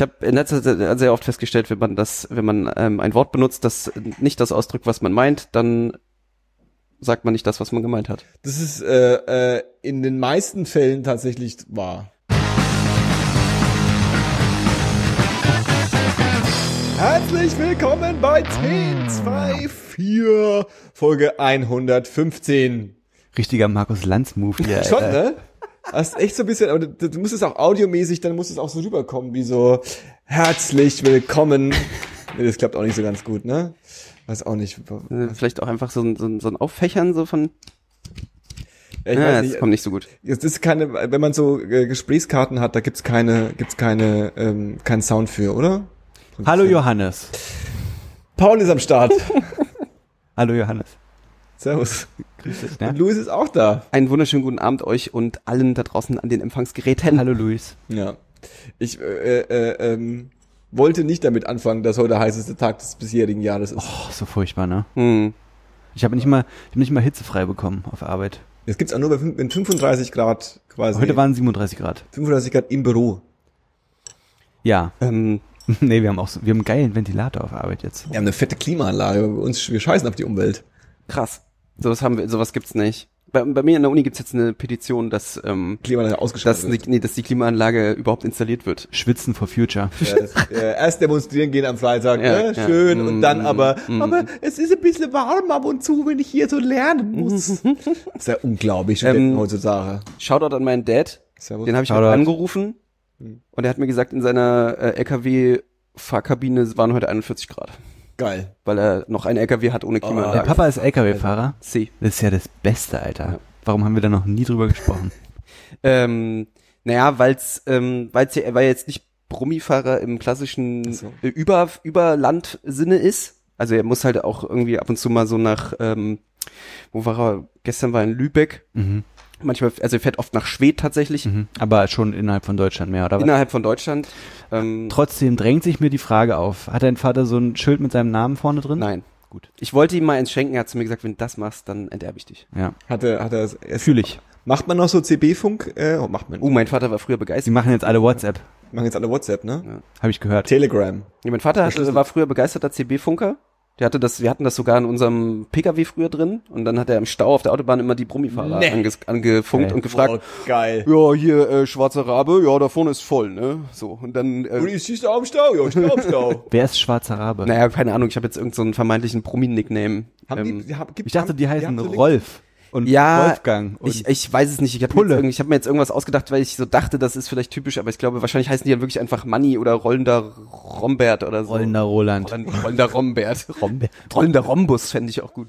Ich habe in letzter Zeit sehr oft festgestellt, wenn man das, wenn man ähm, ein Wort benutzt, das nicht das ausdrückt, was man meint, dann sagt man nicht das, was man gemeint hat. Das ist äh, äh, in den meisten Fällen tatsächlich wahr. Herzlich willkommen bei 1024 Folge 115. Richtiger Markus Lanz-Move hier. Schon, ne? Das ist echt so ein bisschen, aber du, du musst es auch audiomäßig, dann muss es auch so rüberkommen, wie so herzlich willkommen. Nee, das klappt auch nicht so ganz gut, ne? Weiß auch nicht. Äh, Vielleicht auch einfach so ein, so ein, so ein Auffächern so von, Ja, ich ja, weiß das nicht, kommt nicht so gut. Es ist keine, wenn man so äh, Gesprächskarten hat, da gibt's keine, gibt's keine, ähm, keinen Sound für, oder? Hallo Johannes. Paul ist am Start. Hallo Johannes. Servus. Grüß dich, ne? Und Luis ist auch da. Einen wunderschönen guten Abend euch und allen da draußen an den Empfangsgeräten. Hallo Luis. Ja. Ich äh, äh, ähm, wollte nicht damit anfangen, dass heute der heißeste Tag des bisherigen Jahres ist. Oh, so furchtbar, ne? Hm. Ich habe nicht mal, ich hab nicht mal hitzefrei bekommen auf Arbeit. Das gibt's auch nur bei fün- wenn 35 Grad quasi. Heute waren 37 Grad. 35 Grad im Büro. Ja. Ähm, nee, wir haben auch so, wir haben einen geilen Ventilator auf Arbeit jetzt. Wir haben eine fette Klimaanlage. Bei uns, wir scheißen auf die Umwelt. krass. Sowas haben wir, sowas gibt's nicht. Bei, bei mir in der Uni gibt's jetzt eine Petition, dass, ähm, Klimaanlage dass, ausgeschaltet. die, nee, dass die Klimaanlage überhaupt installiert wird. Schwitzen for Future. Ja, das, äh, erst demonstrieren gehen am Freitag, Ja, ne? ja. schön, und dann Mm, aber, mm. aber es ist ein bisschen warm ab und zu, wenn ich hier so lernen muss. das ist ja unglaublich, Ähm, heutzutage. Shoutout an meinen Dad. Servus. Den habe ich heute angerufen Hm. und er hat mir gesagt, in seiner äh, LKW-Fahrkabine waren heute 41 Grad, Geil. weil er noch einen LKW hat ohne Oh, Der Klimaanlage. Papa ist LKW-Fahrer. C. Das ist ja das Beste, Alter. Ja. Warum haben wir da noch nie drüber gesprochen? Ähm, naja, weil's, ähm, weil's ja, weil er jetzt nicht Brummifahrer im klassischen so. äh, Über, Überland-Sinne ist. Also er muss halt auch irgendwie ab und zu mal so nach, ähm, wo war er? Gestern war er in Lübeck. Mhm. Manchmal, also er fährt oft nach Schwedt tatsächlich, Mhm. Aber schon innerhalb von Deutschland mehr, oder was? innerhalb von Deutschland. Ähm, Trotzdem drängt sich mir die Frage auf. Hat dein Vater so ein Schild mit seinem Namen vorne drin? nein. Gut. Ich wollte ihm mal eins schenken, er hat zu mir gesagt, wenn du das machst, dann enterbe ich dich. Ja. Hat er, hat er, es- Fühle ich. macht man noch so CB-Funk? Äh, oh, macht man. Oh, mein Vater war früher Sie begeistert. machen jetzt alle WhatsApp. Machen jetzt alle WhatsApp, ne? Habe ich gehört. Telegram. Ja, mein Vater hatte, war früher begeisterter CB-Funker. Der hatte das, wir hatten das sogar in unserem PKW früher drin und dann hat er im Stau auf der Autobahn immer die Brummifahrer Nee. anges, angefunkt Geil. und gefragt, Oh, geil. ja, hier, äh, schwarzer Rabe, ja, da vorne ist voll, ne? So, und dann, Und äh, ich schieße am Stau, ja, ich stehe am Stau. Wer ist Schwarzer Rabe? naja, keine Ahnung, ich habe jetzt irgendeinen so einen vermeintlichen Brummi-Nickname. Haben Ähm, die, hab, gibt, Ich dachte, die heißen Link- Rolf und Ja, Wolfgang. Und ich, ich weiß es nicht, ich habe mir, jetzt ich hab mir jetzt irgendwas ausgedacht, weil ich so dachte, das ist vielleicht typisch, aber ich glaube, wahrscheinlich heißen die dann wirklich einfach Manni oder rollender Rombert oder so. Rollender Roland. Rollender, rollender Rombert. Rombert. Rollender Rhombus fände ich auch gut.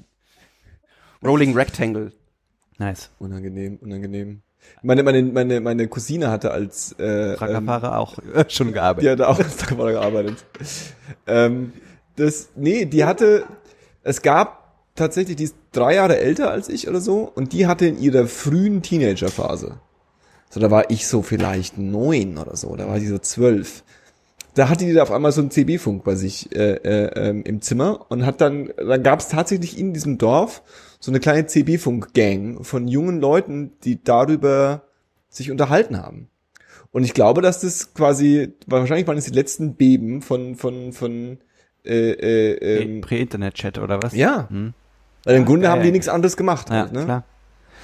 Rolling Rectangle. Nice. Unangenehm, unangenehm. Meine, meine, meine, meine Cousine hatte als, äh, ähm, Truckerfahrer auch schon die gearbeitet. hatte auch als Truckerfahrer gearbeitet. ähm, das, nee, die hatte, es gab tatsächlich, die ist drei Jahre älter als ich oder so, und die hatte in ihrer frühen Teenagerphase. So, da war ich so vielleicht neun oder so, da war die so zwölf. Da hatte die da auf einmal so einen CB-Funk bei sich äh, äh, ähm, im Zimmer und hat dann, dann gab es tatsächlich in diesem Dorf so eine kleine CB-Funk-Gang von jungen Leuten, die darüber sich unterhalten haben. Und ich glaube, dass das quasi, wahrscheinlich waren es die letzten Beben von, von, von, äh, äh, ähm, Prä-Internet-Chat oder was? ja. Hm. Weil im Grunde haben die nichts anderes gemacht. Ja, halt, ne? klar.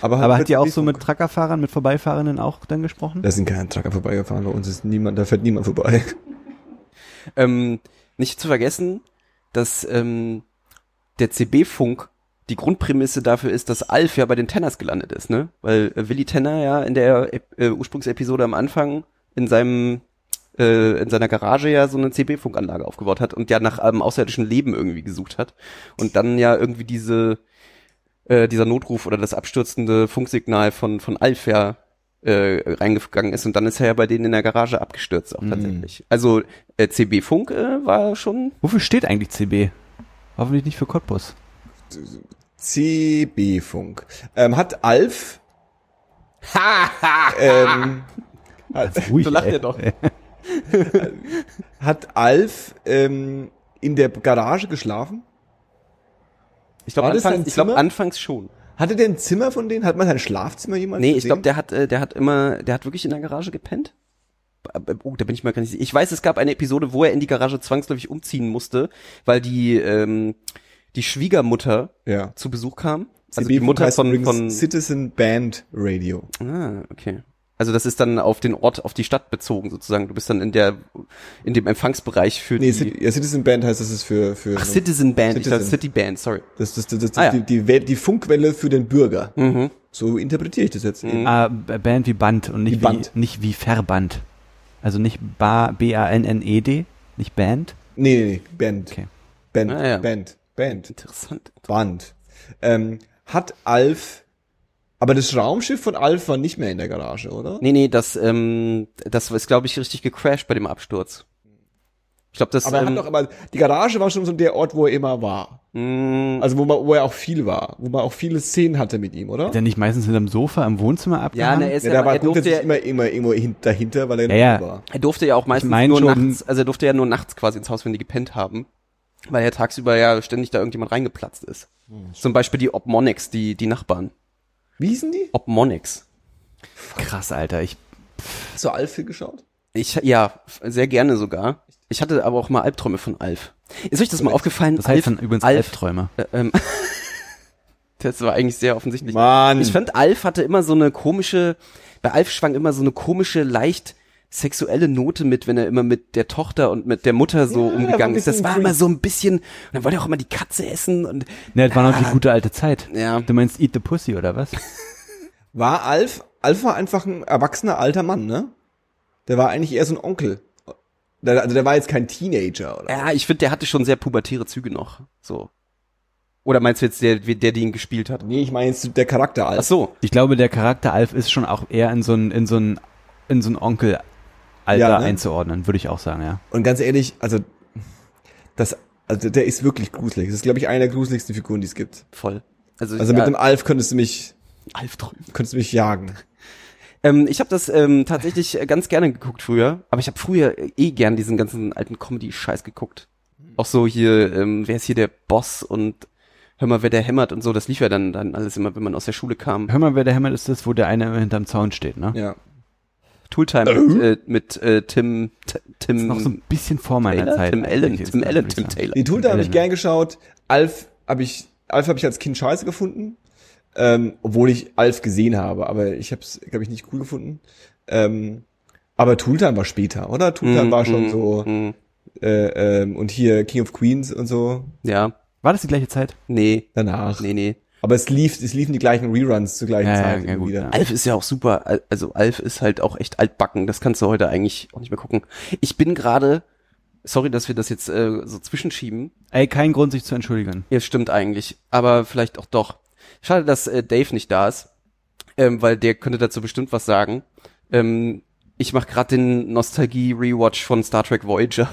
Aber, Aber mit hat die auch so mit Truckerfahrern, mit Vorbeifahrenden auch dann gesprochen? Da sind keine Trucker vorbeigefahren, bei uns ist niemand, da fährt niemand vorbei. Ähm, nicht zu vergessen, dass ähm, der CB-Funk die Grundprämisse dafür ist, dass Alf ja bei den Tenners gelandet ist, ne? Weil äh, Willi Tenner ja in der äh, Ursprungsepisode am Anfang in seinem äh, in seiner Garage ja so eine CB-Funkanlage aufgebaut hat und ja nach einem außerirdischen Leben irgendwie gesucht hat und dann ja irgendwie diese äh, dieser Notruf oder das abstürzende Funksignal von von Alf ja äh, reingegangen ist und dann ist er ja bei denen in der Garage abgestürzt auch Mhm. tatsächlich. Also äh, CB-Funk äh, war schon Wofür steht eigentlich CB? Hoffentlich nicht für Cottbus. CB-Funk. Ähm, hat Alf, ähm, hat, Ruhig, So lacht ey. er doch. hat Alf ähm, in der Garage geschlafen? Ich glaube anfangs, ich glaub, anfangs schon. Hatte der ein Zimmer von denen? Hat man sein Schlafzimmer jemals Nee, ich glaube, der hat, äh, der hat immer, der hat wirklich in der Garage gepennt. Oh, da bin ich mal gar nicht sicher. Ich weiß, es gab eine Episode, wo er in die Garage zwangsläufig umziehen musste, weil die ähm, die Schwiegermutter Ja. zu Besuch kam. Also die Mutter von, von Citizen Band Radio. Ah, okay. Also das ist dann auf den Ort, auf die Stadt bezogen sozusagen. Du bist dann in der in dem Empfangsbereich für Nee, die ja, Citizen Band heißt, das ist für, für Ach, Citizen Band, ich dachte Citizen. City Band, sorry. das, das, das, das Ah, ja. die, die, die Funkwelle für den Bürger. Mhm. So interpretiere ich das jetzt. eben. Ah, B- Band wie Band und nicht Wie wie, Band. nicht wie Verband. Also nicht ba, B-A-N-N-E-D, nicht Band. Nee, nee, nee, Band. Okay. Band, Ah, ja. Band, Band, Interessant. Band. Ähm, hat Alf, aber das Raumschiff von Alf war nicht mehr in der Garage, oder? Nee, nee, das ähm, das ist glaube ich richtig gecrashed bei dem Absturz. Ich glaube, das Aber er ähm, hat doch immer, die Garage war schon so der Ort, wo er immer war. mh, Also wo, man, wo er auch viel war, wo man auch viele Szenen hatte mit ihm, oder? Ist er nicht meistens hinterm Sofa im Wohnzimmer ja, abgehangen? ne, er, ist Ja, ja, da war er durfte ja, immer, immer irgendwo hin, dahinter, weil er Ja, ja. in der war. er durfte ja auch meistens mein nur schon- nachts, also er durfte ja nur nachts quasi ins Haus, wenn die gepennt haben, weil ja tagsüber ja ständig da irgendjemand reingeplatzt ist. Hm. Zum Beispiel die Obmonics, die die Nachbarn. Wie hießen die? Obmonics. Krass, Alter. Ich, Hast du Alf geschaut? Ich, ja, sehr gerne sogar. Ich hatte aber auch mal Albträume von Alf. Ist euch das mal aufgefallen? das heißt dann übrigens Alf, Albträume. äh, ähm, das war eigentlich sehr offensichtlich. Mann. Ich fand, Alf hatte immer so eine komische, bei Alf schwang immer so eine komische, leicht sexuelle Note mit, wenn er immer mit der Tochter und mit der Mutter so Ja, umgegangen ist. Das war immer so ein bisschen, und dann wollte er auch immer die Katze essen und Ne, das war noch Ah. die gute alte Zeit. Ja. Du meinst Eat the Pussy oder was? War Alf, Alf war einfach ein erwachsener alter Mann, ne? Der war eigentlich eher so ein Onkel. Der, also der war jetzt kein Teenager, oder? ja, ich finde, der hatte schon sehr pubertäre Züge noch. So. Oder meinst du jetzt der, der, der ihn gespielt hat? Nee, ich meine jetzt der Charakter Alf. Ach so. Ich glaube, der Charakter Alf ist schon auch eher in so ein, in so ein, in so ein Onkel-Alter Ja, ne? einzuordnen, würde ich auch sagen, ja. Und ganz ehrlich, also das, also der ist wirklich gruselig. Das ist, glaube ich, eine der gruseligsten Figuren, die es gibt. Voll. Also, Also ja, mit dem Alf könntest du mich, Alf drüben. könntest du mich jagen. Ähm, ich habe das ähm, tatsächlich äh, ganz gerne geguckt früher, aber ich habe früher äh, eh gern diesen ganzen alten Comedy-Scheiß geguckt. Auch so hier, ähm, wer ist hier der Boss und hör mal, wer der hämmert und so, das lief ja dann, dann alles immer, wenn man aus der Schule kam. Hör mal, wer der Hämmer ist, das, wo der eine immer hinterm Zaun steht, ne? Ja. Tooltime mit, äh, mit äh, Tim, T Tim Das ist noch so ein bisschen vor meiner Taylor? Zeit. Tim Allen, Tim Allen, Tim. Taylor. Die Tulta habe ich gern geschaut. Alf habe ich, Alf habe ich als Kind scheiße gefunden. Ähm, obwohl ich Alf gesehen habe, aber ich habe es, glaube ich, nicht cool gefunden. Ähm, aber Tooltime war später, oder? Tooltime Mm, war schon mm, so, mm. äh, ähm, und hier King of Queens und so Ja, War das die gleiche Zeit? nee, danach. nee, nee. Aber es lief, es liefen die gleichen Reruns zur gleichen Ja, Zeit ja, immer gut, wieder. ja. Alf ist ja auch super, Al- also Alf ist halt auch echt altbacken, das kannst du heute eigentlich auch nicht mehr gucken. Ich bin gerade, sorry, dass wir das jetzt äh, so zwischenschieben, Ey, kein Grund, sich zu entschuldigen. Ja, stimmt eigentlich. Aber vielleicht auch doch. Schade, dass äh, Dave nicht da ist, ähm, weil der könnte dazu bestimmt was sagen. Ähm, ich mache gerade den Nostalgie-Rewatch von Star Trek Voyager.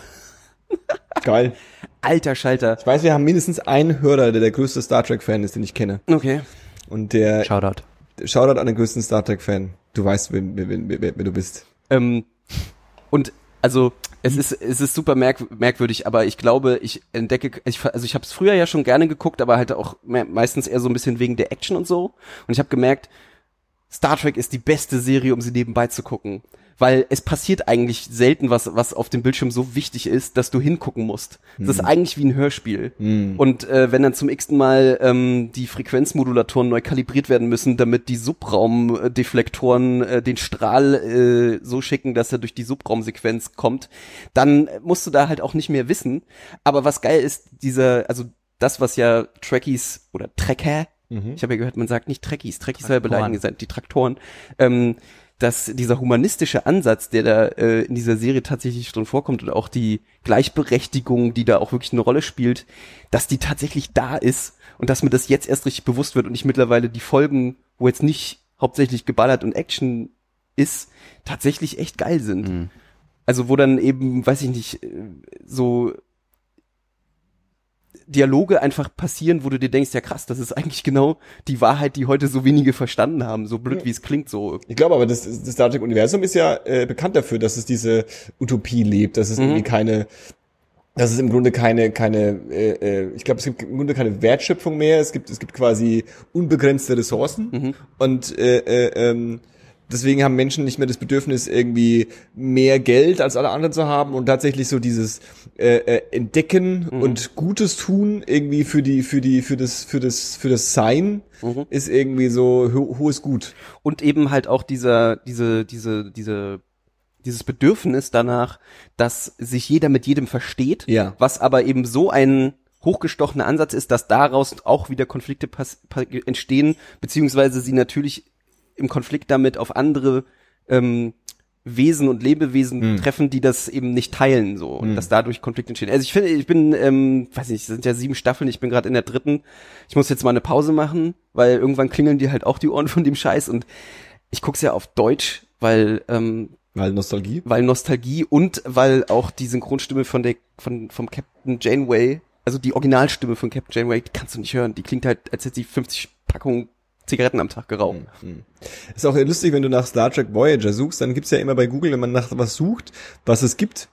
Geil. Alter Schalter. Ich weiß, wir haben mindestens einen Hörer, der der größte Star Trek-Fan ist, den ich kenne. Okay. Und der, Shoutout. Shoutout an den größten Star Trek-Fan. Du weißt, wer, wer, wer, wer, wer du bist. Ähm, und also es ist es ist super merk merkwürdig, aber ich glaube, ich entdecke, ich, also ich habe es früher ja schon gerne geguckt, aber halt auch me meistens eher so ein bisschen wegen der Action und so. Und ich habe gemerkt, Star Trek ist die beste Serie, um sie nebenbei zu gucken. Weil es passiert eigentlich selten was, was auf dem Bildschirm so wichtig ist, dass du hingucken musst. Das ist eigentlich wie ein Hörspiel. Und äh, wenn dann zum x-ten Mal ähm, die Frequenzmodulatoren neu kalibriert werden müssen, damit die Subraumdeflektoren äh, den Strahl äh, so schicken, dass er durch die Subraumsequenz kommt, dann musst du da halt auch nicht mehr wissen. Aber was geil ist, dieser, also das, was ja Trekkies oder Trekker, ich habe ja gehört, man sagt nicht Trekkies, Trekkies soll ja beleidigend sein, die Traktoren, ähm, dass dieser humanistische Ansatz, der da äh, in dieser Serie tatsächlich drin vorkommt und auch die Gleichberechtigung, die da auch wirklich eine Rolle spielt, dass die tatsächlich da ist und dass mir das jetzt erst richtig bewusst wird und ich mittlerweile die Folgen, wo jetzt nicht hauptsächlich geballert und Action ist, tatsächlich echt geil sind. Mhm. Also wo dann eben, weiß ich nicht, äh, so Dialoge einfach passieren, wo du dir denkst, ja krass, das ist eigentlich genau die Wahrheit, die heute so wenige verstanden haben, so blöd wie es klingt, so. Ich glaube aber, das, das Star Trek-Universum ist ja äh, bekannt dafür, dass es diese Utopie lebt, dass es irgendwie keine, dass es im Grunde keine, keine, äh, äh, ich glaube, es gibt im Grunde keine Wertschöpfung mehr. Es gibt, es gibt quasi unbegrenzte Ressourcen und äh, äh, ähm, deswegen haben Menschen nicht mehr das Bedürfnis, irgendwie mehr Geld als alle anderen zu haben und tatsächlich so dieses äh, äh, Entdecken Mhm. und Gutes tun irgendwie für die, für die, für das, für das, für das Sein Mhm. ist irgendwie so ho hohes Gut. Und eben halt auch dieser, diese, diese, diese, dieses Bedürfnis danach, dass sich jeder mit jedem versteht, Ja. was aber eben so ein hochgestochener Ansatz ist, dass daraus auch wieder Konflikte entstehen, beziehungsweise sie natürlich im Konflikt damit auf andere ähm, Wesen und Lebewesen treffen, die das eben nicht teilen so und dass dadurch Konflikte entstehen. Also ich finde, ich bin, ähm, weiß nicht, es sind ja sieben Staffeln, ich bin gerade in der dritten. Ich muss jetzt mal eine Pause machen, weil irgendwann klingeln die halt auch die Ohren von dem Scheiß und ich guck's ja auf Deutsch, weil ähm, Weil Nostalgie. weil Nostalgie und weil auch die Synchronstimme von der von vom Captain Janeway, also die Originalstimme von Captain Janeway, die kannst du nicht hören. Die klingt halt, als hätte sie 50 Packungen Zigaretten am Tag geraucht. Ist auch lustig, wenn du nach Star Trek Voyager suchst, dann gibt's ja immer bei Google, wenn man nach was sucht, was es gibt,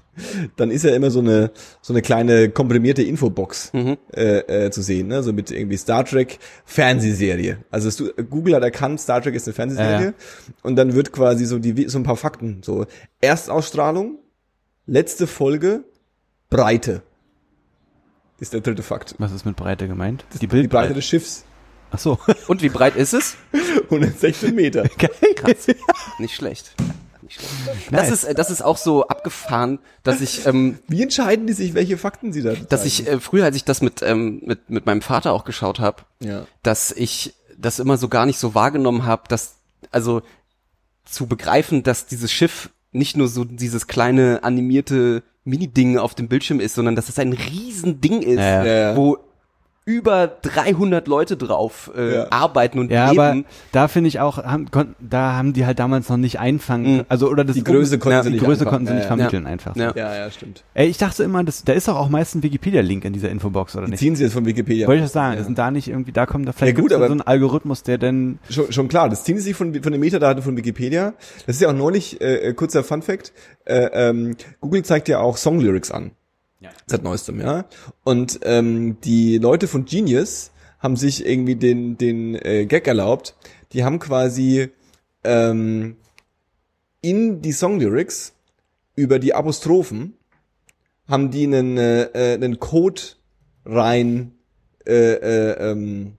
dann ist ja immer so eine so eine kleine komprimierte Infobox äh, äh, zu sehen, ne? so mit irgendwie Star Trek Fernsehserie. Also es, Google hat erkannt, Star Trek ist eine Fernsehserie Ja, und dann wird quasi so die so ein paar Fakten so Erstausstrahlung, letzte Folge, Breite ist der dritte Fakt. Was ist mit Breite gemeint? Die Die Breite Bildbreite. des Schiffs Ach so. Und wie breit ist es? 116 Meter. Krass. Nicht schlecht. Nicht schlecht. Das Nice. ist, äh, das ist auch so abgefahren, dass ich, ähm, Wie entscheiden die sich, welche Fakten sie da dass ich äh, früher, als ich das mit, ähm, mit, mit meinem Vater auch geschaut habe, ja. dass ich das immer so gar nicht so wahrgenommen habe, dass, also zu begreifen, dass dieses Schiff nicht nur so dieses kleine animierte Mini-Ding auf dem Bildschirm ist, sondern dass es ein Riesending ist, ja. wo über 300 Leute drauf äh, Ja. arbeiten und Ja, leben. aber da finde ich auch, haben, konnten, da haben die halt damals noch nicht einfangen, Mhm. also oder das Die Größe konnten ja, sie die nicht Größe konnten sie nicht Ja, ja. vermitteln einfach. Ja. Ja, ja, stimmt. Ey, ich dachte immer, das, da ist doch auch meist ein Wikipedia-Link in dieser Infobox oder Die nicht? ziehen sie jetzt von Wikipedia. Wollte ich das sagen? Ja. Sind da nicht irgendwie, da kommt da vielleicht Ja, gut, aber- so ein Algorithmus, der denn Schon, schon klar, das ziehen sie sich von, von den Metadaten von Wikipedia. Das ist ja auch neulich, äh, äh, kurzer Fun Fact, äh, ähm, Google zeigt ja auch Songlyrics an. Ja. Seit neuestem, ja. Und ähm, die Leute von Genius haben sich irgendwie den, den äh, Gag erlaubt. Die haben quasi ähm, in die Songlyrics über die Apostrophen haben die einen, äh, äh, einen Code rein äh, äh, ähm,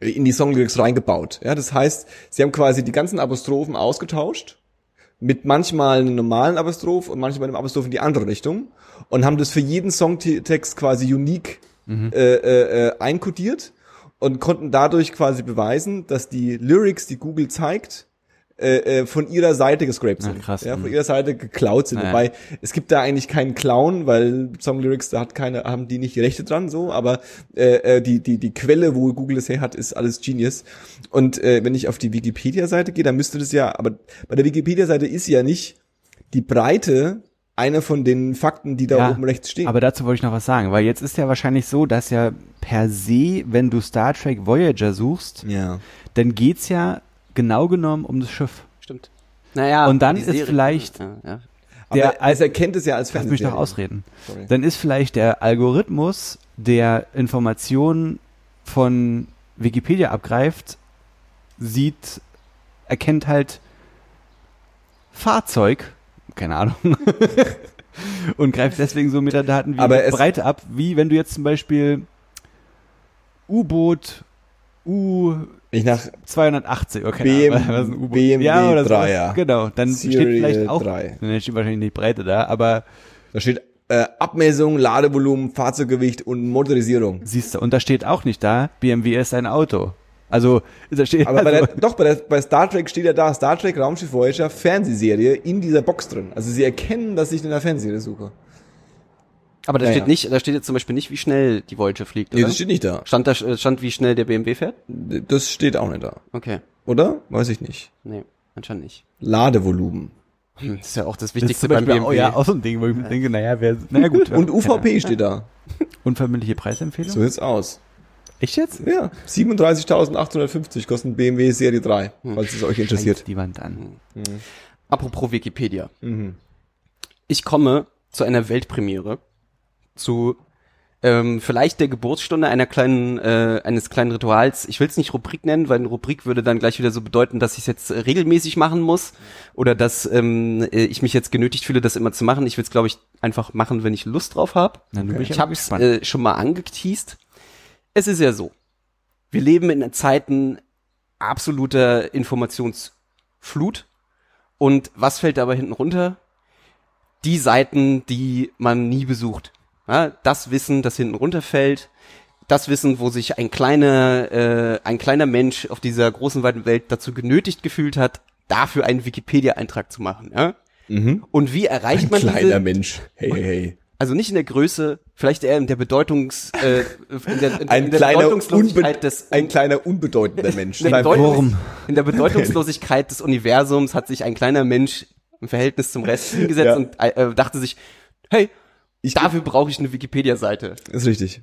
in die Songlyrics reingebaut. Ja, das heißt, sie haben quasi die ganzen Apostrophen ausgetauscht mit manchmal einem normalen Apostroph und manchmal einem Apostroph in die andere Richtung und haben das für jeden Songtext quasi unique Mhm. äh, äh, äh, einkodiert und konnten dadurch quasi beweisen, dass die Lyrics, die Google zeigt, äh, äh, von ihrer Seite gescrapt Ah, sind. krass, ja, von mhm. ihrer Seite geklaut sind. Naja. Wobei, es gibt da eigentlich keinen Clown, weil Songlyrics, da hat keine, haben die nicht die Rechte dran, so, aber äh, äh, die, die, die Quelle, wo Google es her hat, ist alles Genius. Und äh, wenn ich auf die Wikipedia-Seite gehe, dann müsste das ja, aber bei der Wikipedia-Seite ist ja nicht die Breite einer von den Fakten, die da Ja, oben rechts stehen. Aber dazu wollte ich noch was sagen, weil jetzt ist ja wahrscheinlich so, dass ja per se, wenn du Star Trek Voyager suchst, ja. dann geht's ja genau genommen um das Schiff. Stimmt. Naja, Und dann ist Serie- vielleicht- ja, ja. Aber Der- es erkennt es ja als Lass mich doch ausreden. Sorry. Dann ist vielleicht der Algorithmus, der Informationen von Wikipedia abgreift, sieht, erkennt halt Fahrzeug, keine Ahnung, und greift deswegen so Metadaten wie Aber Breite ab, wie wenn du jetzt zum Beispiel U-Boot U280 Ich nach oder keine BM Ahnung, was ist ein U-Boot? BMW ja, oder so. Dreier. Genau, dann steht Serial vielleicht auch, 3. dann steht wahrscheinlich nicht Breite da, aber Da steht äh, Abmessung, Ladevolumen, Fahrzeuggewicht und Motorisierung. Siehst du, und da steht auch nicht da, BMW ist ein Auto. Also, da steht Aber bei also, der, doch, bei, der, bei Star Trek steht ja da, Star Trek Raumschiff Voyager Fernsehserie in dieser Box drin. Also sie erkennen, dass ich in der Fernsehserie suche. Aber da Ja, steht ja. nicht, da steht jetzt zum Beispiel nicht, wie schnell die Voyager fliegt, Nee, oder? das steht nicht da. stand da äh, stand, wie schnell der BMW fährt? Das steht auch nicht da. Okay. Oder? Weiß ich nicht. Nee, anscheinend nicht. Ladevolumen. Hm, Das ist ja auch das das ist Wichtigste zum beim Beispiel BMW. auch, ja, auch so ein Ding, wo ich mir denke, naja, wer, naja gut. Und UVP steht da. Unverbindliche Preisempfehlung? So sieht's aus. Echt jetzt? Ja, 37.850 kostet BMW Serie 3, falls es euch interessiert. Scheiß Die Wand an. Apropos Wikipedia. Mhm. Ich komme zu einer Weltpremiere zu ähm, vielleicht der Geburtsstunde einer kleinen, äh, eines kleinen Rituals. Ich will es nicht Rubrik nennen, weil eine Rubrik würde dann gleich wieder so bedeuten, dass ich es jetzt regelmäßig machen muss oder dass ähm, äh, ich mich jetzt genötigt fühle, das immer zu machen. Ich will es, glaube ich, einfach machen, wenn ich Lust drauf habe. Bin Ich habe es äh, schon mal angeteased. Es ist ja so, wir leben in Zeiten absoluter Informationsflut. Und was fällt dabei hinten runter? Die Seiten, die man nie besucht. Ja, das Wissen, das hinten runterfällt. Das Wissen, wo sich ein kleiner, äh, ein kleiner Mensch auf dieser großen weiten Welt dazu genötigt gefühlt hat, dafür einen Wikipedia-Eintrag zu machen. Ja? Und wie erreicht Ein man kleiner diese, Mensch. Hey, hey, hey. also nicht in der Größe, vielleicht eher in der Bedeutungs, äh, in der, in, Ein in der kleiner, Bedeutungslosigkeit des, ein kleiner unbedeutender Mensch. in der, Bedeutungs- in der Bedeutungslosigkeit des Universums hat sich ein kleiner Mensch im Verhältnis zum Rest hingesetzt Ja. und äh, dachte sich, hey, Ich- dafür brauche ich eine Wikipedia-Seite. Ist richtig.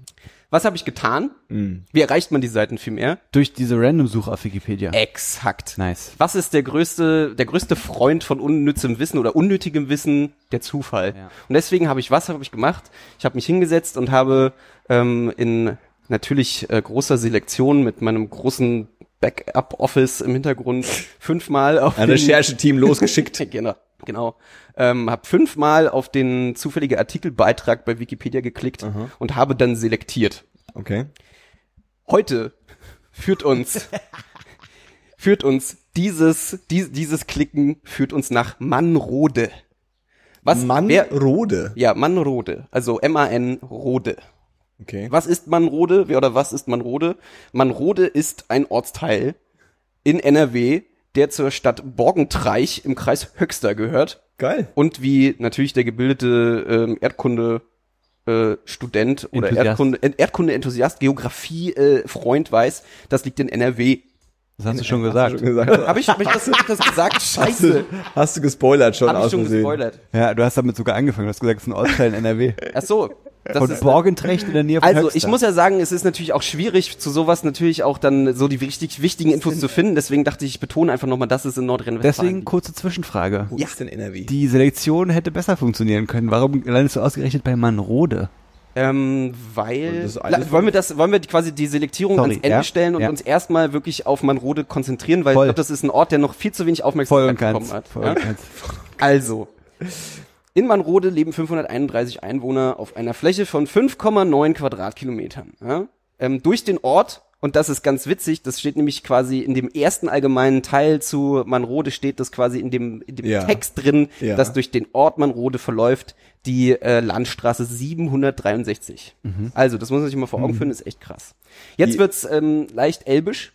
Was habe ich getan? Wie erreicht man die Seiten viel mehr? Durch diese Random-Suche auf Wikipedia. Exakt. Nice. Was ist der größte, der größte Freund von unnützem Wissen oder unnötigem Wissen? Der Zufall. Ja. Und deswegen habe ich was habe ich gemacht? Ich habe mich hingesetzt und habe ähm, in natürlich äh, großer Selektion mit meinem großen Backup-Office im Hintergrund fünfmal auf Ein Rechercheteam losgeschickt. genau, genau. Ähm, habe fünfmal auf den zufällige Artikelbeitrag bei Wikipedia geklickt und habe dann selektiert. Okay. Heute führt uns führt uns dieses die, dieses Klicken führt uns nach Mannrode. Was Mann wer, Rode. ja, Mannrode, also M A N Rode. Okay. Was ist Mannrode? Wer oder was ist Mannrode? Mannrode ist ein Ortsteil in NRW, der zur Stadt Borgentreich im Kreis Höxter gehört Geil. und wie natürlich der gebildete ähm, Erdkunde äh, Student oder Enthusiast. Erdkunde äh, Erdkunde Enthusiast Geografie äh, Freund weiß, das liegt in NRW. Das hast du schon gesagt. Schon gesagt. Habe ich, hab ich, das, hab ich das gesagt? Hast Scheiße. du, hast du gespoilert schon Habe ich schon Versehen. gespoilert. Ja, du hast damit sogar angefangen. Du hast gesagt, es ist ein Ortsteil in NRW. Ach so. Das Von ist, Borgentrecht in der Nähe von also Höxter. ich muss ja sagen, es ist natürlich auch schwierig, zu sowas natürlich auch dann so die richtig wichtigen Infos zu finden. Deswegen dachte ich, ich betone einfach nochmal, dass es in Nordrhein-Westfalen Deswegen kurze Zwischenfrage. Wo ist denn NRW? Die Selektion hätte besser funktionieren können. Warum landest du ausgerechnet bei Manrode? Ähm, weil wollen wir das, wollen wir quasi die Selektierung Sorry, ans Ende ja, stellen und ja. uns erstmal wirklich auf Manrode konzentrieren, weil Voll. ich glaube, das ist ein Ort, der noch viel zu wenig Aufmerksamkeit bekommen hat. Voll ja? Also, in Manrode leben 531 Einwohner auf einer Fläche von 5,9 Quadratkilometern. Ähm, durch den Ort, und das ist ganz witzig, das steht nämlich quasi in dem ersten allgemeinen Teil zu Manrode steht das quasi in dem, in dem Ja. Text drin, Ja. dass durch den Ort Manrode verläuft die äh, Landstraße 763. Also, das muss man sich mal vor Augen führen, ist echt krass. Jetzt Die- wird's ähm, leicht elbisch.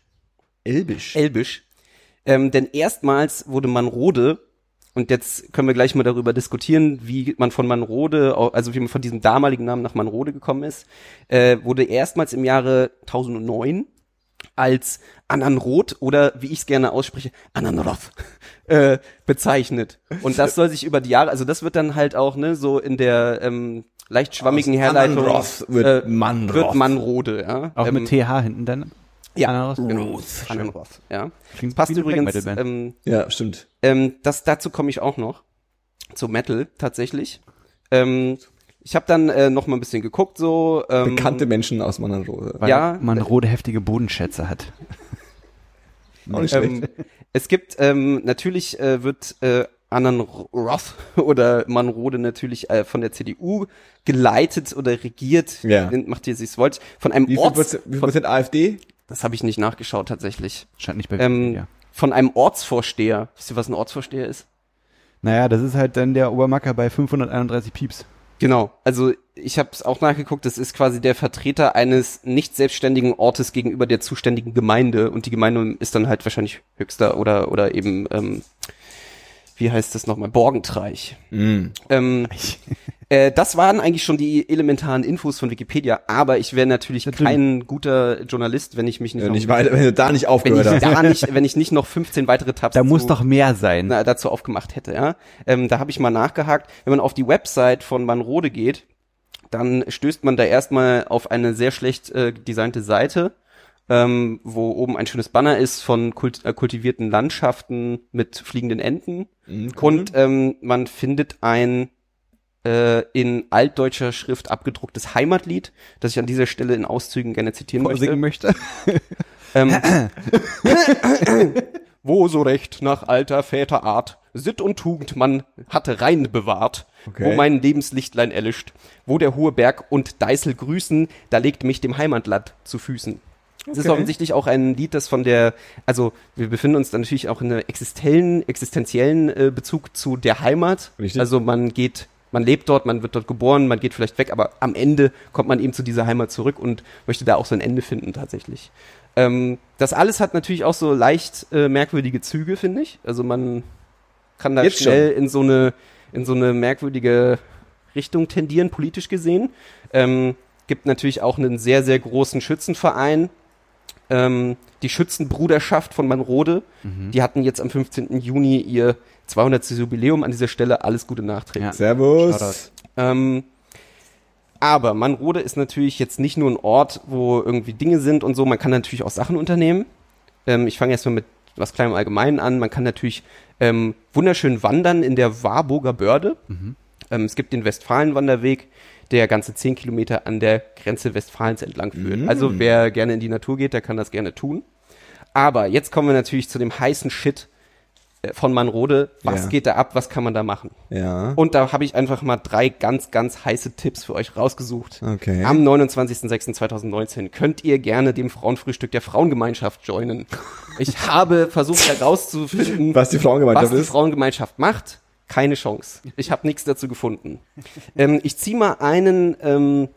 Elbisch. Elbisch. Ähm, denn erstmals wurde Manrode, und jetzt können wir gleich mal darüber diskutieren, wie man von Manrode, also wie man von diesem damaligen Namen nach Manrode gekommen ist, äh, wurde erstmals im Jahre 1009 als Ananroth oder wie ich es gerne ausspreche, Ananroth äh, bezeichnet. Und das soll sich über die Jahre, also das wird dann halt auch ne so in der ähm, leicht schwammigen Aus Herleitung Ananroth wird äh, Manroth. wird Manrode, ja. Auch Ähm, mit TH hinten dann? Ja, Ananroth? genau. Schön. Ananroth, ja. Klingt Passt übrigens, ähm, Ja, stimmt. ähm, das, dazu komme ich auch noch. Zu Metal tatsächlich. Ähm, ich habe dann äh, noch mal ein bisschen geguckt, so. Ähm, Bekannte Menschen aus Mannenrode. Weil ja, Manrode heftige Bodenschätze hat. Auch nicht schlecht. ähm, es gibt ähm, natürlich äh, wird äh, Annan Roth oder Manrode natürlich äh, von der CDU geleitet oder regiert. Ja. Macht ihr sich's wollt. Von einem Wie viel Orts, wie viel von, Prozent AfD? Das habe ich nicht nachgeschaut tatsächlich. Scheint nicht bei Ähm, Wikipedia. Von einem Ortsvorsteher. Wisst ihr, was ein Ortsvorsteher ist? Naja, das ist halt dann der Obermacker bei 531 Pieps. Genau, also ich habe es auch nachgeguckt, das ist quasi der Vertreter eines nicht selbstständigen Ortes gegenüber der zuständigen Gemeinde und die Gemeinde ist dann halt wahrscheinlich höchster oder oder eben ähm, wie heißt das nochmal Borgentreich. Mhm. Ähm, äh, das waren eigentlich schon die elementaren Infos von Wikipedia, aber ich wäre natürlich Natürlich. kein guter Journalist, wenn ich mich nicht, noch, nicht weiter, wenn du da nicht wenn aufgehört ich hast. da nicht, wenn ich nicht noch 15 weitere Tabs Da muss zu- doch mehr sein. na, dazu aufgemacht hätte. Ja? Ähm, da habe ich mal nachgehakt. Wenn man auf die Website von Manrode geht, dann stößt man da erstmal auf eine sehr schlecht äh, designte Seite, ähm, wo oben ein schönes Banner ist von kult äh, kultivierten Landschaften mit fliegenden Enten. Mhm, cool. Und ähm, man findet ein äh, in altdeutscher Schrift abgedrucktes Heimatlied, das ich an dieser Stelle in Auszügen gerne zitieren möchte. Vorsingen möchte. Ähm, wo so recht nach alter Väterart Sitt und Tugend man hatte rein bewahrt, Okay. wo mein Lebenslichtlein erlischt, wo der hohe Berg und Deißel grüßen, da legt mich dem Heimatland zu Füßen. Es ist offensichtlich auch ein Lied, das von der, also wir befinden uns dann natürlich auch in einer existenziellen, existenziellen äh, Bezug zu der Heimat. Richtig. Also man geht, man lebt dort, man wird dort geboren, man geht vielleicht weg, aber am Ende kommt man eben zu dieser Heimat zurück und möchte da auch so ein Ende finden tatsächlich. Ähm, das alles hat natürlich auch so leicht äh, merkwürdige Züge, finde ich. Also man kann da Jetzt schnell in so eine in so eine merkwürdige Richtung tendieren, politisch gesehen. Ähm, gibt natürlich auch einen sehr, sehr großen Schützenverein, ähm, die Schützenbruderschaft von Manrode. Die hatten jetzt am 15. Juni ihr 200. Jubiläum an dieser Stelle. Alles Gute nachträglich. Ja. Servus. Ähm, aber Manrode ist natürlich jetzt nicht nur ein Ort, wo irgendwie Dinge sind und so. Man kann natürlich auch Sachen unternehmen. Ähm, ich fange erstmal mit was kleinem Allgemeinen an. Man kann natürlich ähm, wunderschön wandern in der Warburger Börde. Ähm, es gibt den Westfalenwanderweg, der ganze 10 Kilometer an der Grenze Westfalens entlang führt. Also wer gerne in die Natur geht, der kann das gerne tun. Aber jetzt kommen wir natürlich zu dem heißen Shit äh, von Manrode. Was Ja. geht da ab? Was kann man da machen? Ja. Und da habe ich einfach mal drei ganz, ganz heiße Tipps für euch rausgesucht. Okay. Am 29.06.2019 könnt ihr gerne dem Frauenfrühstück der Frauengemeinschaft joinen. Ich habe versucht herauszufinden, Was die Frauengemeinschaft was die? Frauengemeinschaft macht. Keine Chance. Ich habe nichts dazu gefunden. ähm, ich ziehe mal einen ähm,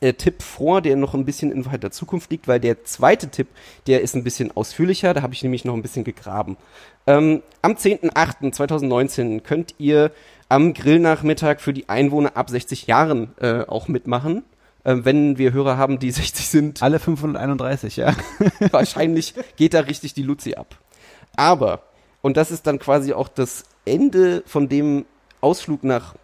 äh, Tipp vor, der noch ein bisschen in weiter Zukunft liegt, weil der zweite Tipp, der ist ein bisschen ausführlicher. Da habe ich nämlich noch ein bisschen gegraben. Ähm, am 10.08.2019 könnt ihr am Grillnachmittag für die Einwohner ab 60 Jahren äh, auch mitmachen. Ähm, wenn wir Hörer haben, die 60 sind, Alle 531, ja. wahrscheinlich geht da richtig die Luzi ab. Aber, und das ist dann quasi auch das Ende von dem Ausflug nach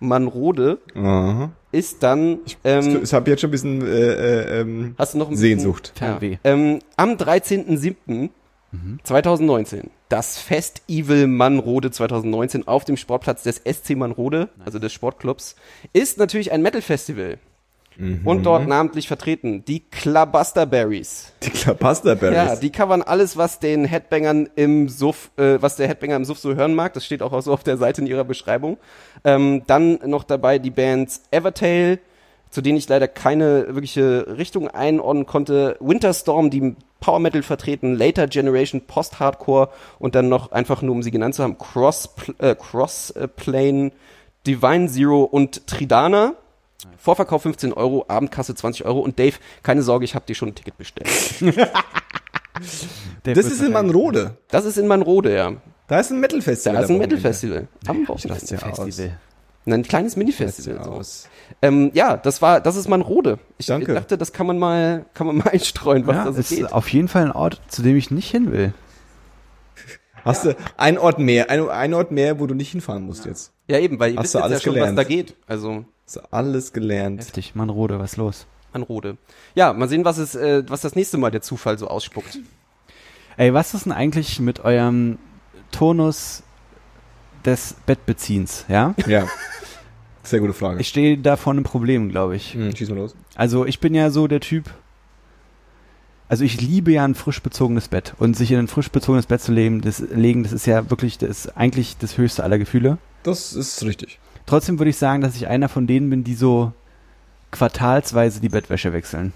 Manrode, Aha. ist dann, ähm, ich habe jetzt schon ein bisschen äh, äh, ähm, hast du noch ein bisschen, Sehnsucht. Fernweh. Ja. Ähm, am 13.07.2019 das Festival Manrode 2019 auf dem Sportplatz des SC Manrode, also des Sportclubs, ist natürlich ein Metal-Festival. Und dort namentlich vertreten die Clubusterberries. Die Klapasterberries. Ja, die covern alles, was den Headbangern im Suff, äh, was der Headbanger im Suff so hören mag. Das steht auch so auf der Seite in ihrer Beschreibung. Ähm, dann noch dabei die Bands Evertail, zu denen ich leider keine wirkliche Richtung einordnen konnte. Winterstorm, die Power Metal vertreten, Later Generation, Post-Hardcore und dann noch einfach nur, um sie genannt zu haben, Cross, äh, Cross äh, Plane, Divine Zero und Tridana. Vorverkauf 15 Euro, Abendkasse 20 Euro und Dave, keine Sorge, ich habe dir schon ein Ticket bestellt. Das ist in Manrode. Das ist in Manrode, ja. Da ist ein Metal-Festival. Da ist ein. Metal-Festival. Am Ich Wochenende. Ein kleines Mini-Festival. So. aus. Ähm, ja, das war, das ist Manrode. Ich Danke. dachte, das kann man mal, kann man mal einstreuen, was Ja, da so ist geht. auf jeden Fall ein Ort, zu dem ich nicht hin will. Hast du einen Ort mehr, ein, ein Ort mehr, wo du nicht hinfahren musst jetzt? Ja, eben, weil ihr Hast wisst du jetzt ja alles schon, gelernt? was da geht. Also, Du alles gelernt. Heftig, Manrode, was los? Manrode. Ja, mal sehen, was es, äh, was das nächste Mal der Zufall so ausspuckt. Ey, was ist denn eigentlich mit eurem Tonus des Bettbeziehens, ja? Ja. Sehr gute Frage. Ich stehe da vor einem Problem, glaube ich. hm, schieß mal los. Also ich bin ja so der Typ, also ich liebe ja ein frisch bezogenes Bett und sich in ein frisch bezogenes Bett zu legen, das, legen, das ist ja wirklich, das ist eigentlich das höchste aller Gefühle. Das ist richtig. Trotzdem würde ich sagen, dass ich einer von denen bin, die so quartalsweise die Bettwäsche wechseln.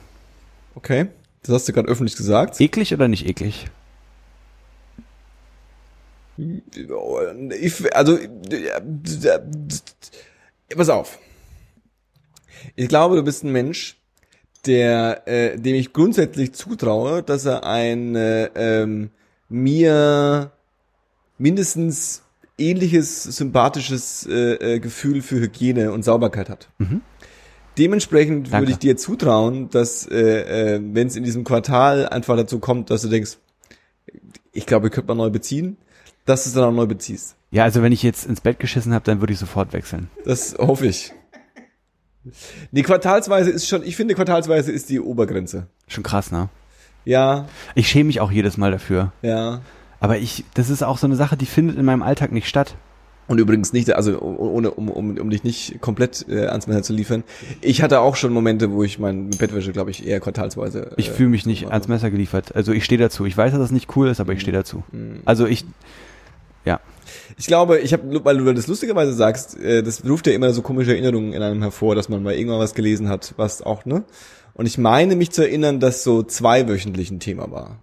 Okay. Das hast du gerade öffentlich gesagt. Eklig oder nicht eklig? Ich, also, pass auf. Ich glaube, du bist ein Mensch, der, äh, dem ich grundsätzlich zutraue, dass er ein äh, ähm, mir mindestens ähnliches sympathisches äh, äh, Gefühl für Hygiene und Sauberkeit hat. Dementsprechend Danke. würde ich dir zutrauen, dass äh, äh, wenn es in diesem Quartal einfach dazu kommt, dass du denkst, ich glaube, ich könnte mal neu beziehen, dass du es dann auch neu beziehst. Ja, also wenn ich jetzt ins Bett geschissen habe, dann würde ich sofort wechseln. Das hoffe ich. Nee, quartalsweise ist schon, ich finde, quartalsweise ist die Obergrenze. Schon krass, ne? Ja, Ich schäme mich auch jedes Mal dafür. ja. Aber ich, das ist auch so eine Sache, die findet in meinem Alltag nicht statt. Und übrigens nicht, also ohne, um, um, um dich nicht komplett äh, ans Messer zu liefern. Ich hatte auch schon Momente, wo ich mein Bettwäsche, glaube ich, eher quartalsweise. Ich fühle mich nicht ans. Messer geliefert. Also ich stehe dazu. Ich weiß, dass das nicht cool ist, aber ich stehe dazu. Mhm. Also ich, ja. Ich glaube, ich habe, weil du das lustigerweise sagst, äh, das ruft ja immer so komische Erinnerungen in einem hervor, dass man mal irgendwann was gelesen hat, was auch, ne? Und ich meine mich zu erinnern, dass so zweiwöchentlich ein Thema war.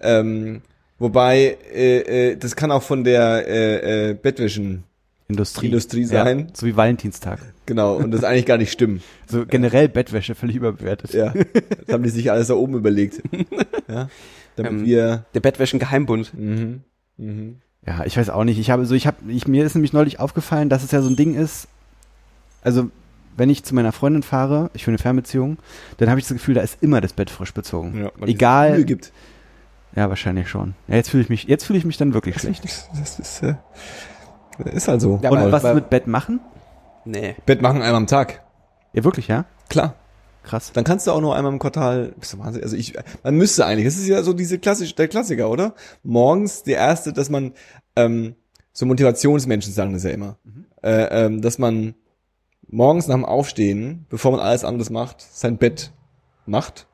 Ähm, wobei, äh, äh, das kann auch von der äh, äh, Bettwäschen, Industrie. Industrie sein. Ja, so wie Valentinstag. genau, und das eigentlich gar nicht stimmen. So generell Bettwäsche völlig überbewertet. Ja, das haben die sich alles da oben überlegt. Ja, damit Ähm, wir, Der Bettwäschen-Geheimbund. mhm, mhm. Ja, ich weiß auch nicht. Ich habe so, ich habe, ich, mir ist nämlich neulich aufgefallen, dass es ja so ein Ding ist. Also, wenn ich zu meiner Freundin fahre, ich führe eine Fernbeziehung, dann habe ich das Gefühl, da ist immer das Bett frisch bezogen. Ja, weil es Egal. Mühe gibt. Ja, wahrscheinlich schon. Ja, jetzt fühle ich mich, jetzt fühle ich mich dann wirklich schlecht. Das ist, äh, ist halt so. Ja, Und was mit Bett machen? Nee. Bett machen einmal am Tag. Ja, wirklich, ja? Klar. Krass. Dann kannst du auch nur einmal im Quartal. Bist du Wahnsinn? Also ich, man müsste eigentlich. Das ist ja so diese klassisch, der Klassiker, oder? Morgens der erste, dass man ähm, so Motivationsmenschen sagen das ja immer, äh, ähm, dass man morgens nach dem Aufstehen, bevor man alles anderes macht, sein Bett macht,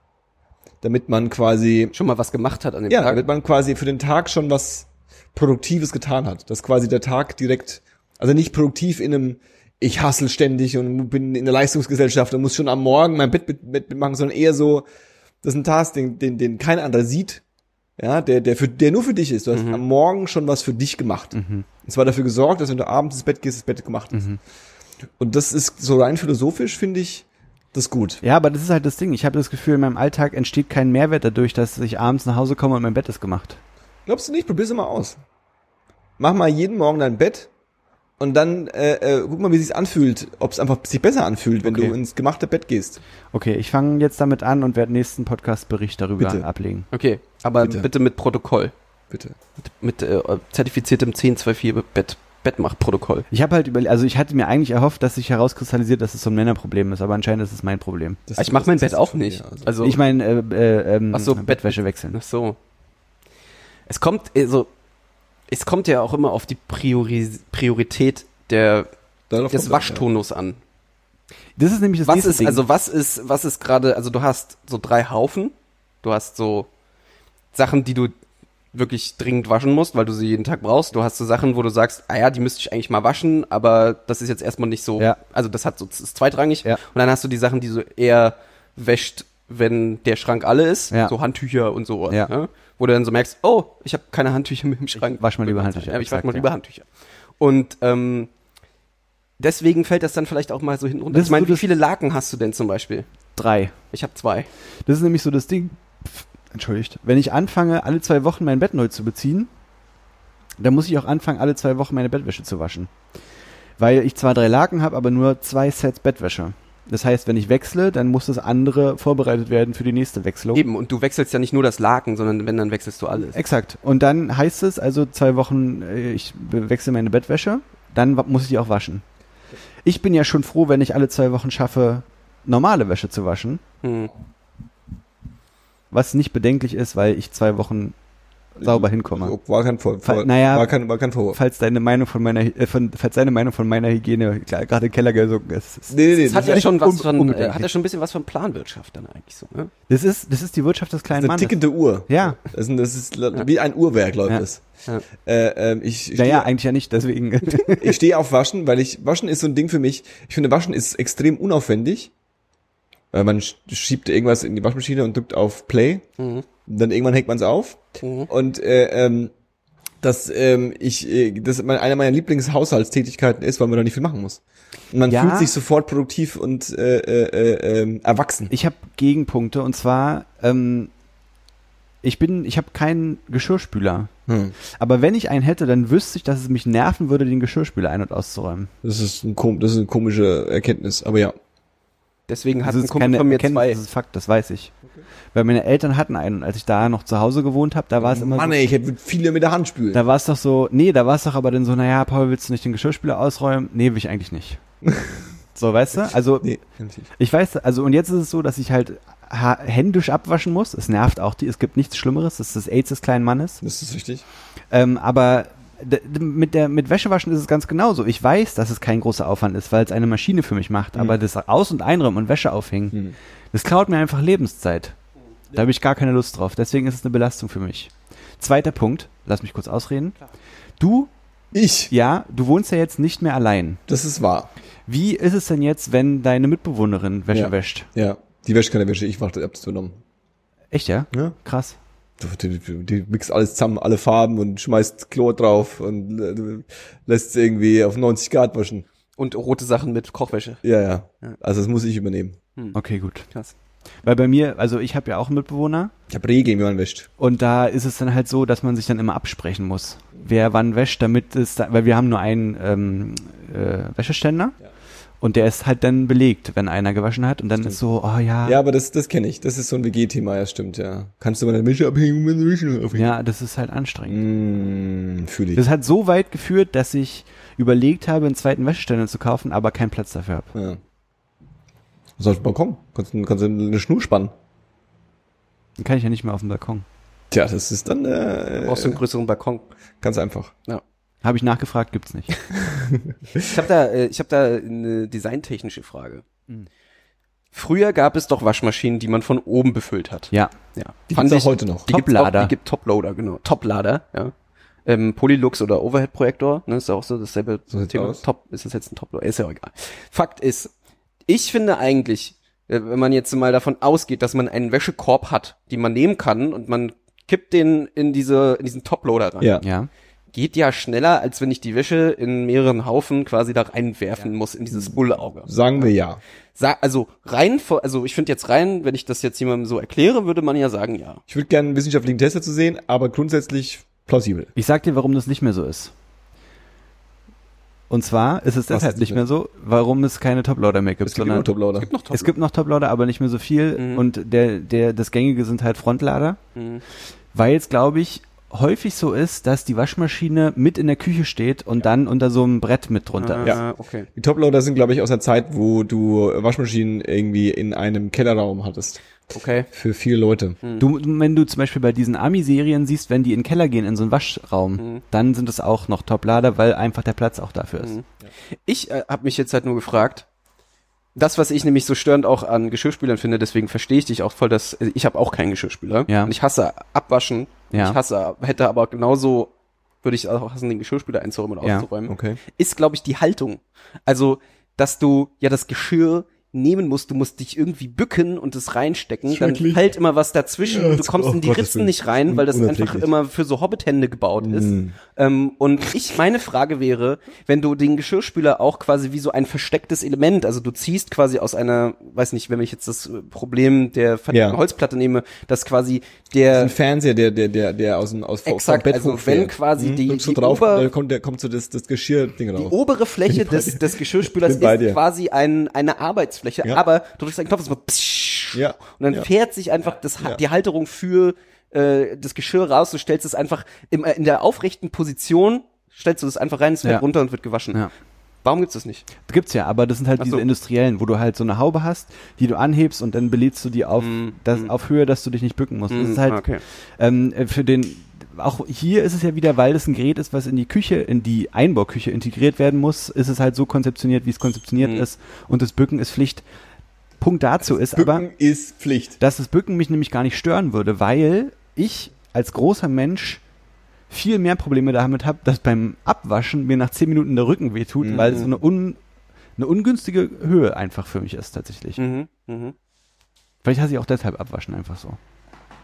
damit man quasi Schon mal was gemacht hat an dem ja, Tag. damit man quasi für den Tag schon was Produktives getan hat. Dass quasi der Tag direkt, also nicht produktiv in einem, ich hassel ständig und bin in der Leistungsgesellschaft und muss schon am Morgen mein Bett mit, mit, mit machen, sondern eher so, das ist ein Task, den, den, den kein anderer sieht. Ja, der, der für, der nur für dich ist. Du hast am Morgen schon was für dich gemacht. Und zwar dafür gesorgt, dass wenn du abends ins Bett gehst, das Bett gemacht ist. Und das ist so rein philosophisch, finde ich, das gut. Ja, aber das ist halt das Ding. Ich habe das Gefühl, in meinem Alltag entsteht kein Mehrwert dadurch, dass ich abends nach Hause komme und mein Bett ist gemacht. Glaubst du nicht? Probier's mal aus. Mach mal jeden Morgen dein Bett und dann äh, äh, guck mal, wie sich's anfühlt, ob es einfach sich besser anfühlt, wenn Okay. du ins gemachte Bett gehst. Okay, ich fange jetzt damit an und werde nächsten Podcast-Bericht darüber Bitte. ablegen. Okay, aber Bitte. bitte, mit Protokoll. Bitte. Mit äh, zertifiziertem 1024 Bett, Bettmachprotokoll. Ich habe halt über, also ich hatte mir eigentlich erhofft, dass sich herauskristallisiert, dass es so ein Männerproblem ist, aber anscheinend ist es mein Problem. Das- ich mache mein Bett auch nicht. mir, also. Also, ich meine, äh, äh, ähm, Ach so, Bettwäsche wechseln. Ach so. Es kommt, also, es kommt ja auch immer auf die Priori Priorität der, Darauf des Waschtonus an. Das ist nämlich das Was nächste ist, Ding. also was ist, was ist gerade, also du hast so drei Haufen, du hast so Sachen, die du wirklich dringend waschen musst, weil du sie jeden Tag brauchst. Du hast so Sachen, wo du sagst, ah ja, die müsste ich eigentlich mal waschen, aber das ist jetzt erstmal nicht so, Ja. also das hat so, das ist zweitrangig. Ja. Und dann hast du die Sachen, die so eher wäscht, wenn der Schrank alle ist, Ja. so Handtücher und so, Ja. ne? wo du dann so merkst, oh, ich habe keine Handtücher mit im Schrank. wasch mal lieber Handtücher, Ja, ich wasch mal lieber Handtücher. Und ähm, deswegen fällt das dann vielleicht auch mal so hinten runter. Das ich meine, wie viele Laken hast du denn zum Beispiel? Drei. Ich habe zwei. Das ist nämlich so das Ding. Entschuldigt. Wenn ich anfange, alle zwei Wochen mein Bett neu zu beziehen, dann muss ich auch anfangen, alle zwei Wochen meine Bettwäsche zu waschen. Weil ich zwar drei Laken habe, aber nur zwei Sets Bettwäsche. Das heißt, wenn ich wechsle, dann muss das andere vorbereitet werden für die nächste Wechselung. Eben, und du wechselst ja nicht nur das Laken, sondern wenn, dann wechselst du alles. Exakt. Und dann heißt es also zwei Wochen, äh, ich wechsle meine Bettwäsche, dann muss ich die auch waschen. Ich bin ja schon froh, wenn ich alle zwei Wochen schaffe, normale Wäsche zu waschen, Hm. Was nicht bedenklich ist, weil ich zwei Wochen sauber hinkomme. War kein Vor Fall- naja. war kein, war kein Vorwurf. Falls deine Meinung von meiner, äh, von, falls deine Meinung von meiner Hygiene klar- gerade Keller gesunken ist. ist- Nee, nee, Das hat das ja ist schon was un- von, äh, hat ja schon ein bisschen was von Planwirtschaft dann eigentlich so, ne? Das ist, das ist die Wirtschaft des kleinen eine Mannes. tickende Uhr. Ja. Das ist, das ist wie ein Uhrwerk, läuft Ja. das. Ja. Äh, ähm, ich ich Naja, stehe- eigentlich ja nicht, deswegen. ich stehe auf Waschen, weil ich, Waschen ist so ein Ding für mich. Ich finde, Waschen ist extrem unaufwendig. Weil man sch- schiebt irgendwas in die Waschmaschine und drückt auf Play. Mhm. Dann irgendwann hängt man es auf. Mhm. Und äh, ähm, dass ähm, ich, äh, das mein, eine meiner Lieblingshaushaltstätigkeiten ist, weil man da nicht viel machen muss. Und man Ja. fühlt sich sofort produktiv und äh, äh, äh, ähm, erwachsen. Ich habe Gegenpunkte und zwar, ähm, ich bin, ich habe keinen Geschirrspüler. Hm. Aber wenn ich einen hätte, dann wüsste ich, dass es mich nerven würde, den Geschirrspüler ein- und auszuräumen. Das ist ein kom das ist eine komische Erkenntnis, aber ja. Deswegen hat das ein Kumpel keine von mir zwei. das ist Fakt, das weiß ich. Weil meine Eltern hatten einen und als ich da noch zu Hause gewohnt habe, da war es immer Mann, so, ey, ich hätte viele mit der Hand spülen. da war es doch so, nee, da war es doch aber dann so, naja, Paul, willst du nicht den Geschirrspüler ausräumen? Nee, will ich eigentlich nicht. so, weißt du? Also, nee, ich weiß, also und jetzt ist es so, dass ich halt ha- händisch abwaschen muss. Es nervt auch die, es gibt nichts Schlimmeres, das ist das AIDS des kleinen Mannes. Das ist richtig. Ähm, aber mit der mit Wäschewaschen ist es ganz genauso. Ich weiß, dass es kein großer Aufwand ist, weil es eine Maschine für mich macht. Aber das Aus- und Einräumen und Wäsche aufhängen, Hm. das klaut mir einfach Lebenszeit. Da habe ich gar keine Lust drauf. Deswegen ist es eine Belastung für mich. Zweiter Punkt, lass mich kurz ausreden. Du, Ich. ja, du wohnst ja jetzt nicht mehr allein. Das ist wahr. Wie ist es denn jetzt, wenn deine Mitbewohnerin Wäsche Ja. wäscht? Ja. Die wäscht keine Wäsche, ich warte, hab das übernommen. Echt, ja? Ja. Krass. Die, die, die mixt alles zusammen, alle Farben und schmeißt Chlor drauf und äh, lässt es irgendwie auf 90 Grad waschen. Und rote Sachen mit Kochwäsche. Ja, ja. Ja. Also das muss ich übernehmen. Okay, gut. Krass. Weil bei mir, also ich habe ja auch einen Mitbewohner Ich habe Regeln, wie man wäscht. und da ist es dann halt so, dass man sich dann immer absprechen muss, wer wann wäscht, damit es, da, weil wir haben nur einen ähm, äh, Wäscheständer Ja. Und der ist halt dann belegt, wenn einer gewaschen hat und dann Stimmt. ist so, oh ja, Ja, aber das, das kenne ich. Das ist so ein WG-Thema, ja, stimmt, ja. Kannst du meine Wäsche abhängen, meine Wäsche aufhängen? ja, das ist halt anstrengend. Mm, fühle ich. Das hat so weit geführt, dass ich überlegt habe, einen zweiten Wäscheständer zu kaufen, aber keinen Platz dafür habe. ja. Was soll ich Balkon? Kannst, du- kannst du eine Schnur spannen? Dann kann ich ja nicht mehr auf dem Balkon. Tja, das ist dann äh, Brauchst du einen größeren Balkon. ganz einfach. Habe ich nachgefragt, gibt's nicht. Ich habe da, äh, ich habe da eine designtechnische Frage. Mhm. Früher gab es doch Waschmaschinen, die man von oben befüllt hat. Ja, Ja. Die auch ich- heute noch. Die Toplader. Auch, die gibt Toplader, genau. Toplader, ja. Ähm, Polylux oder Overhead-Projektor, ne, ist ja auch so dasselbe So Thema. aus. Top, ist das jetzt ein Toploader? Ist ja auch egal. Fakt ist, ich finde eigentlich, äh, wenn man jetzt mal davon ausgeht, dass man einen Wäschekorb hat, den man nehmen kann und man kippt den in diese, in diesen Toploader rein. Ja. ja. Geht ja schneller, als wenn ich die Wäsche in mehreren Haufen quasi da reinwerfen muss in dieses Bullauge. Sagen wir ja. Sa also rein, vor- also ich finde jetzt rein, wenn ich das jetzt jemandem so erkläre, würde man ja sagen, ja. Ich würde gerne einen wissenschaftlichen Test dazu sehen, aber grundsätzlich plausibel. Ich sag dir, warum das nicht mehr so ist. Und zwar ist es deshalb ist nicht mehr so, warum es keine Toploader mehr gibt, Es gibt sondern Toploader. Gibt noch Top es gibt noch Toploader, aber nicht mehr so viel. Mhm. Und der, der, das Gängige sind halt Frontlader, Mhm. weil es, glaube ich, häufig so ist, dass die Waschmaschine mit in der Küche steht und dann unter so einem Brett mit drunter ist. Ah, okay. Die Toploader sind, glaube ich, aus der Zeit, wo du Waschmaschinen irgendwie in einem Kellerraum hattest. Okay. Für vier Leute. Du, wenn du zum Beispiel bei diesen Ami-Serien siehst, wenn die in den Keller gehen, in so einen Waschraum, Mhm. dann sind es auch noch Toplader, weil einfach der Platz auch dafür ist. Mhm. Ich äh, habe mich jetzt halt nur gefragt, das, was ich nämlich so störend auch an Geschirrspülern finde, deswegen verstehe ich dich auch voll, dass äh, ich habe auch keinen Geschirrspüler. Ja. Und ich hasse Abwaschen. Ja. Ich hasse, hätte aber genauso, würde ich auch hassen, den Geschirrspüler einzuräumen und Ja. auszuräumen. Okay. Ist, glaube ich, die Haltung. Also, dass du ja das Geschirr nehmen musst, du musst dich irgendwie bücken und es reinstecken, dann fällt immer was dazwischen Ja, du kommst oh in die Gottes Ritzen nicht rein, weil das einfach immer für so Hobbithände gebaut ist. Mm. Ähm, und ich, meine Frage wäre, wenn du den Geschirrspüler auch quasi wie so ein verstecktes Element, also du ziehst quasi aus einer, weiß nicht, wenn ich jetzt das äh, Problem der Ja. Holzplatte nehme, dass quasi Das ist der ein Fernseher, der, der, der, der aus dem, aus vom Exakt, Bett also hochfährt. wenn quasi die- Drückst du die drauf, Ober- kommt, der, kommt so das, das Geschirrding die raus. obere Fläche des, des Geschirrspülers ist quasi ein, eine Arbeitsfläche, Ja. aber du drückst einen Knopf, es macht Ja. und dann Ja. fährt sich einfach das, Ja. die Halterung für äh, das Geschirr raus, du stellst es einfach im, äh, in der aufrechten Position, stellst du das einfach rein, es fällt Ja. runter und wird gewaschen. Ja. Warum gibt's das nicht? Gibt's ja, aber das sind halt Ach diese so. industriellen, wo du halt so eine Haube hast, die du anhebst und dann belädst du die auf, Mm, das, mm. auf Höhe, dass du dich nicht bücken musst. Das Hm, ist halt okay. ähm, äh, für den, auch hier ist es ja wieder, weil es ein Gerät ist, was in die Küche, in die Einbauküche integriert werden muss, ist es halt so konzeptioniert, wie es konzeptioniert Mhm. ist und das Bücken ist Pflicht. Punkt dazu ist aber, Bücken ist Pflicht. dass das Bücken mich nämlich gar nicht stören würde, weil ich als großer Mensch viel mehr Probleme damit habe, dass beim Abwaschen mir nach zehn Minuten der Rücken wehtut, Mhm. weil es so eine, un, eine ungünstige Höhe einfach für mich ist tatsächlich. Mhm, mhm. Vielleicht hasse ich auch deshalb Abwaschen einfach so.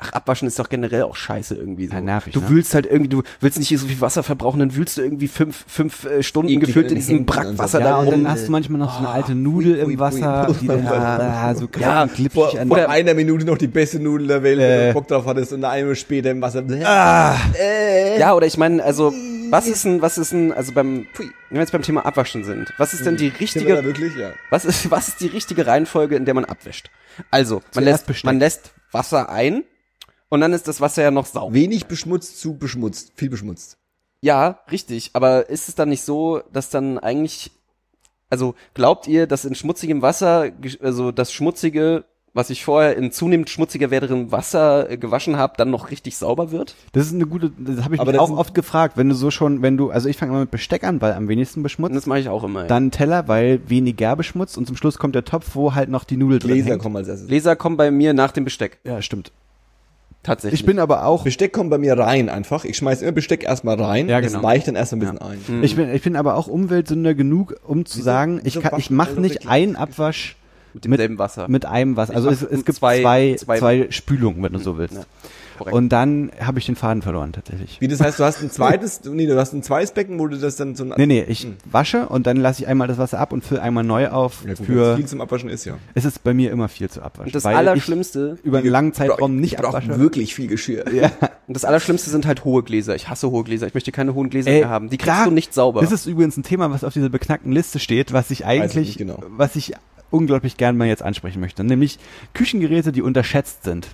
Ach, abwaschen ist doch generell auch scheiße irgendwie so. Ja, nervig, du ne? wühlst halt irgendwie, du willst nicht so viel Wasser verbrauchen, dann wühlst du irgendwie fünf, fünf äh, Stunden Eklig gefüllt in diesem Brackwasser und Ja, da und rum. dann hast du manchmal noch so eine Ah, alte Nudel ui, im ui, Wasser, ui. die dann ah, so Ja, glitschig Vor, an vor Oder- einer Minute noch die beste Nudel der Welt, wenn Äh. du Bock drauf hattest und eine Minute später im Wasser. Ah, Ja, oder ich meine, also, was ist denn, was ist denn, also beim, pui, wenn wir jetzt beim Thema Abwaschen sind, was ist denn die richtige, wirklich, ja. was ist, was ist die richtige Reihenfolge, in der man abwäscht? Also, man Zuerst lässt, Besteck. man lässt Wasser ein und dann ist das Wasser ja noch sauber. Wenig beschmutzt zu beschmutzt. Viel beschmutzt. Ja, richtig. Aber ist es dann nicht so, dass dann eigentlich, also glaubt ihr, dass in schmutzigem Wasser, also das Schmutzige was ich vorher in zunehmend schmutziger werdendem Wasser äh, gewaschen habe, dann noch richtig sauber wird? Das ist eine gute, das habe ich Aber mich das auch oft gefragt, wenn du so schon, wenn du, also ich fange immer mit Besteck an, weil am wenigsten beschmutzt. das mache ich auch immer. ja. Dann Teller, weil weniger beschmutzt und zum Schluss kommt der Topf, wo halt noch die Nudel drin Gläser hängt. kommen als erstes. Gläser kommen bei mir nach dem Besteck. Ja, stimmt. Tatsächlich. Ich bin aber auch, Besteck kommt bei mir rein einfach. Ich schmeiß immer Besteck erstmal rein. Ja, Das genau. weicht dann erst ein bisschen ein. ich bin, ich bin aber auch Umweltsünder genug, um zu Wieso- sagen, ich wieso kann, ich mache alle nicht einen Abwasch mit demselben Wasser. mit einem Wasser. Also Ich es, mach es gibt zwei- zwei, zwei- zwei, Spülungen, wenn du so willst. Ja, korrekt. Und dann habe ich den Faden verloren tatsächlich. Wie das heißt, du hast ein zweites, nee, du hast ein zweites Becken, wo du das dann so ein Nee, nee, ich wasche und dann lasse ich einmal das Wasser ab und fülle einmal neu auf. Ja, für viel zum Abwaschen ist, ja. es ist bei mir immer viel zu abwaschen. und das Allerschlimmste, ich über einen langen Zeitraum nicht ich abwasche. wirklich viel Geschirr. Ja. und das Allerschlimmste sind halt hohe Gläser. Ich hasse hohe Gläser. Ich möchte keine hohen Gläser Ey, mehr haben. Die kriegst da- du nicht sauber. Das ist übrigens ein Thema, was auf dieser beknackten Liste steht, was ich eigentlich, nicht genau. was ich unglaublich gern mal jetzt ansprechen möchte, nämlich Küchengeräte, die unterschätzt sind.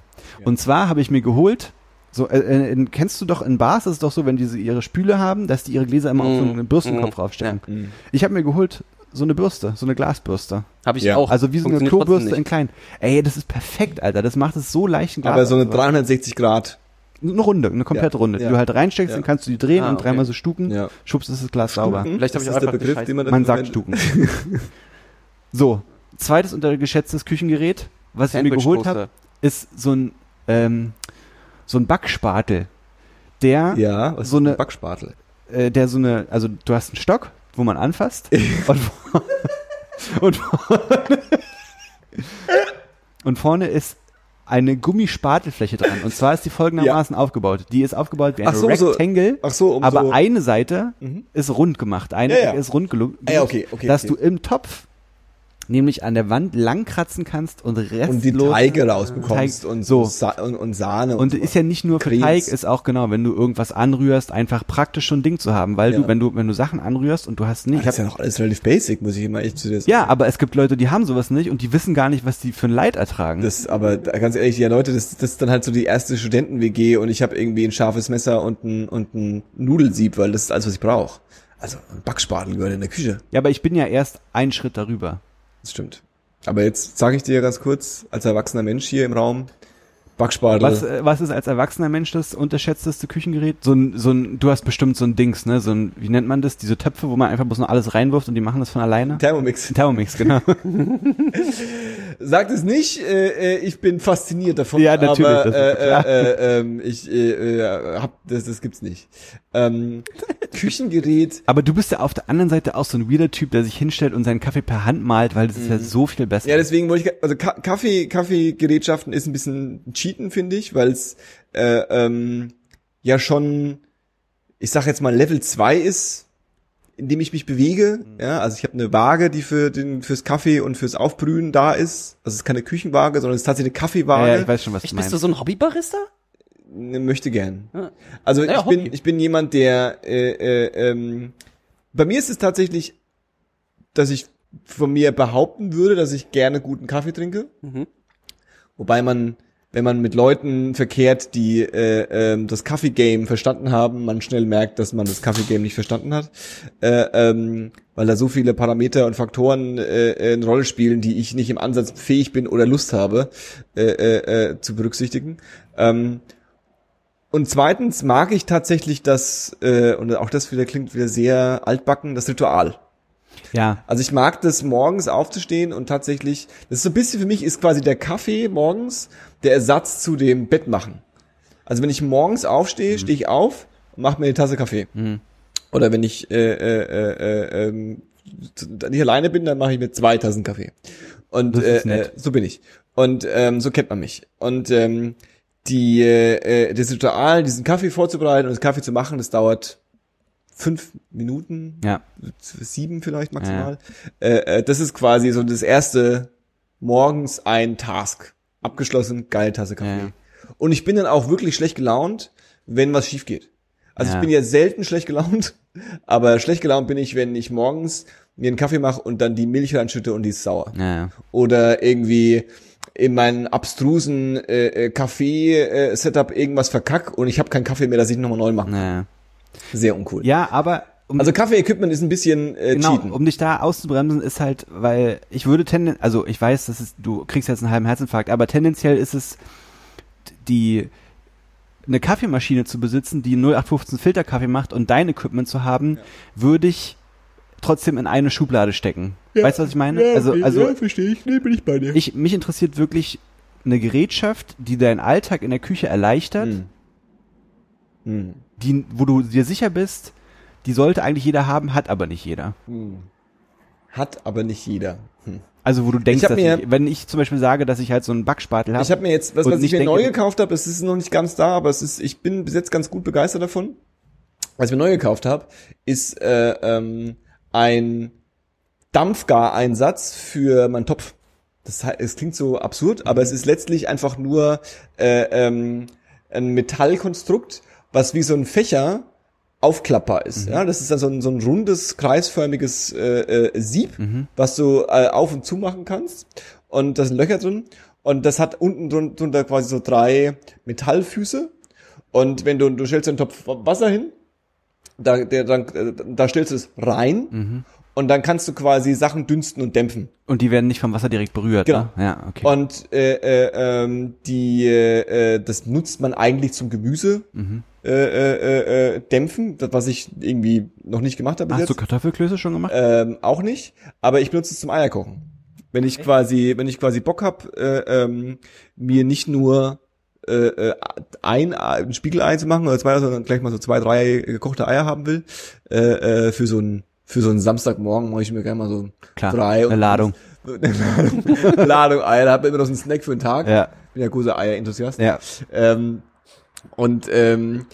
Und zwar habe ich mir geholt, so äh, äh, in, kennst du doch in Bars ist es doch so, wenn diese ihre Spüle haben, dass die ihre Gläser immer auf so Mm, einen Bürstenkopf mm, draufstellen. ja. Mm. Ich habe mir geholt so eine Bürste, so eine Glasbürste. Habe ich Ja. auch. Also wie so eine Klobürste in klein. Ey, das ist perfekt, Alter. Das macht es so leicht, ein Glas Aber so eine aufzuwaschen. 360 Grad. Eine Runde, eine komplette Ja, Runde, die ja. du halt reinsteckst, Ja. dann kannst du die drehen Ah, und okay. dreimal so stuken, Ja. schubst ist das Glas sauber. Vielleicht habe ich das auch einfach Begriff, den man Man sagt. Stuken. so, zweites untergeschätztes Küchengerät, was ich mir geholt habe, ist so ein ähm, so ein Backspatel, der Ja, was So eine- Backspatel. äh, der so eine, also du hast einen Stock, wo man anfasst und, vor- und, vorne, und vorne ist eine Gummispatelfläche dran. Und zwar ist die folgendermaßen aufgebaut. Die ist aufgebaut wie ein so, so- Rectangle, Ach so, um aber so, eine Seite Mhm. ist rund gemacht. Eine Ja, ja. Ist rund gelungen, Ah, ja, okay, okay, dass okay. du im Topf nämlich an der Wand langkratzen kannst und restlos und die Teige rausbekommst Teig- und so. Sa und, und Sahne Und und, ist ja nicht nur für Cremes. Teig, ist auch genau, wenn du irgendwas anrührst, einfach praktisch so ein Ding zu haben, weil Ja. du, wenn du, wenn du Sachen anrührst und du hast nicht, das ist ja noch alles relativ basic, muss ich immer echt zu dir sagen. ja, aber es gibt Leute, die haben sowas nicht und die wissen gar nicht, was die für ein Leid ertragen. Das, aber ganz ehrlich, ja Leute, das, das ist dann halt so die erste Studenten-WG und ich habe irgendwie ein scharfes Messer und ein, und ein Nudelsieb, weil das ist alles, was ich brauche. Also ein Backspatel gehört in der Küche. ja, aber ich bin ja erst einen Schritt darüber. Das stimmt. Aber jetzt sage ich dir ganz kurz, als erwachsener Mensch hier im Raum, Backspatel. Was, äh, was ist als erwachsener Mensch das unterschätzteste Küchengerät? So ein, so ein, du hast bestimmt so ein Dings, ne? So ein, wie nennt man das? Diese Töpfe, wo man einfach bloß noch alles reinwirft und die machen das von alleine? Thermomix. Thermomix, genau. Sagt es nicht, äh, äh, ich bin fasziniert davon. Ja, natürlich, Aber, äh, äh, äh, ähm, ich äh, äh, hab, das, das gibt's nicht. Ähm, Küchengerät, Aber du bist ja auf der anderen Seite auch so ein weirder Typ, der sich hinstellt und seinen Kaffee per Hand malt, weil das ist ja so viel besser. Mhm. ja, deswegen wollte ich, also Ka Kaffee, Kaffeegerätschaften ist ein bisschen Cheaten, finde ich, weil es äh, ähm, ja schon, ich sag jetzt mal Level 2 ist, in dem ich mich bewege. Mhm. Ja, also ich habe eine Waage, die für den fürs Kaffee und fürs Aufbrühen da ist. Also es ist keine Küchenwaage, sondern es ist tatsächlich eine ja, Kaffeewaage. ja, ich weiß schon, was Echt, du bist meinst. du so ein Hobbybarista? Ne, möchte gern. Ja. Also Ja, ich bin Hobby. ich bin jemand, der äh, äh, ähm, bei mir ist es tatsächlich, dass ich von mir behaupten würde, dass ich gerne guten Kaffee trinke. Mhm. Wobei man, wenn man mit Leuten verkehrt, die äh, ähm, das Kaffee-Game verstanden haben, man schnell merkt, dass man das Kaffee-Game nicht verstanden hat, äh, ähm, weil da so viele Parameter und Faktoren äh, äh, eine Rolle spielen, die ich nicht im Ansatz fähig bin oder Lust habe äh, äh, äh, zu berücksichtigen. Ähm, und zweitens mag ich tatsächlich das, äh, und auch das wieder klingt wieder sehr altbacken, das Ritual. Ja, Also ich mag das morgens aufzustehen und tatsächlich, das ist so ein bisschen für mich, ist quasi der Kaffee morgens der Ersatz zu dem Bett machen. Also wenn ich morgens aufstehe, stehe ich auf und mache mir eine Tasse Kaffee. Mhm. Oder wenn ich äh, äh, äh, äh, ähm, nicht alleine bin, dann mache ich mir zwei Tassen Kaffee. Und äh, äh, so bin ich. Und ähm, so kennt man mich. Und ähm, die äh, äh, das Ritual, diesen Kaffee vorzubereiten und das Kaffee zu machen, das dauert fünf Minuten, ja. sieben vielleicht maximal. Äh, äh, das ist quasi so das erste morgens ein Task. Abgeschlossen, geile Tasse Kaffee. Ja. Und ich bin dann auch wirklich schlecht gelaunt, wenn was schief geht. Also Ja. ich bin ja selten schlecht gelaunt, aber schlecht gelaunt bin ich, wenn ich morgens mir einen Kaffee mache und dann die Milch reinschütte und die ist sauer. Ja, Oder irgendwie in meinen abstrusen äh, äh, Kaffee-Setup irgendwas verkack und ich habe keinen Kaffee mehr, dass ich nochmal neu machen kann. Ja. Sehr uncool. Ja, aber um, Also Kaffee-Equipment ist ein bisschen äh, genau, cheaten. um dich da auszubremsen, ist halt, weil ich würde tendenziell, also ich weiß, dass es, du kriegst jetzt einen halben Herzinfarkt, aber tendenziell ist es die eine Kaffeemaschine zu besitzen, die 0815 Filterkaffee macht und dein Equipment zu haben, würde ich trotzdem in eine Schublade stecken. weißt du, was ich meine? also, also verstehe ich. Nee, bin ich bei dir. ich, mich interessiert wirklich eine Gerätschaft, die deinen Alltag in der Küche erleichtert, Hm. Hm. Die, wo du dir sicher bist, die sollte eigentlich jeder haben, hat aber nicht jeder. Hm. Hat aber nicht jeder. Hm. Also wo du denkst, dass mir- ich, wenn ich zum Beispiel sage, dass ich halt so einen Backspatel habe. Ich habe mir jetzt, was, was ich mir denke- neu gekauft habe, es ist noch nicht ganz da, aber es ist, ich bin bis jetzt ganz gut begeistert davon. Was ich mir neu gekauft habe, ist äh, ähm, ein Dampfgareinsatz für meinen Topf. Das, es klingt so absurd, aber es ist letztlich einfach nur äh, ähm, ein Metallkonstrukt, was wie so ein Fächer aufklappbar ist. Ja, das ist dann so ein, so ein rundes, kreisförmiges äh, äh, Sieb, was du äh, auf und zu machen kannst. Und da sind Löcher drin. Und das hat unten drun- drunter quasi so drei Metallfüße. Und wenn du, du stellst einen Topf Wasser hin, da, der, dann, äh, da stellst du es rein und dann kannst du quasi Sachen dünsten und dämpfen. und die werden nicht vom Wasser direkt berührt. Genau. Ne? Ja, okay. Und äh, äh, ähm, die, äh, äh, das nutzt man eigentlich zum Gemüse Mhm. Äh, äh, äh, dämpfen, das, was ich irgendwie noch nicht gemacht habe Hast du jetzt. Kartoffelklöße schon gemacht? Ähm, auch nicht, aber ich benutze es zum Eierkochen. Wenn ich quasi, wenn ich quasi Bock hab, äh, ähm, mir nicht nur äh, äh, ein, ein Spiegelei zu machen oder zwei, sondern gleich mal so zwei, drei gekochte Eier haben will, äh, äh, für so ein für so einen Samstagmorgen mache ich mir gerne mal so Klar, drei eine Ladung. eine Ladung, Ladung Eier, da hat man immer noch so einen Snack für den Tag. Ja. Bin ja großer Eier-Enthusiast. Ja. Ähm, und ähm,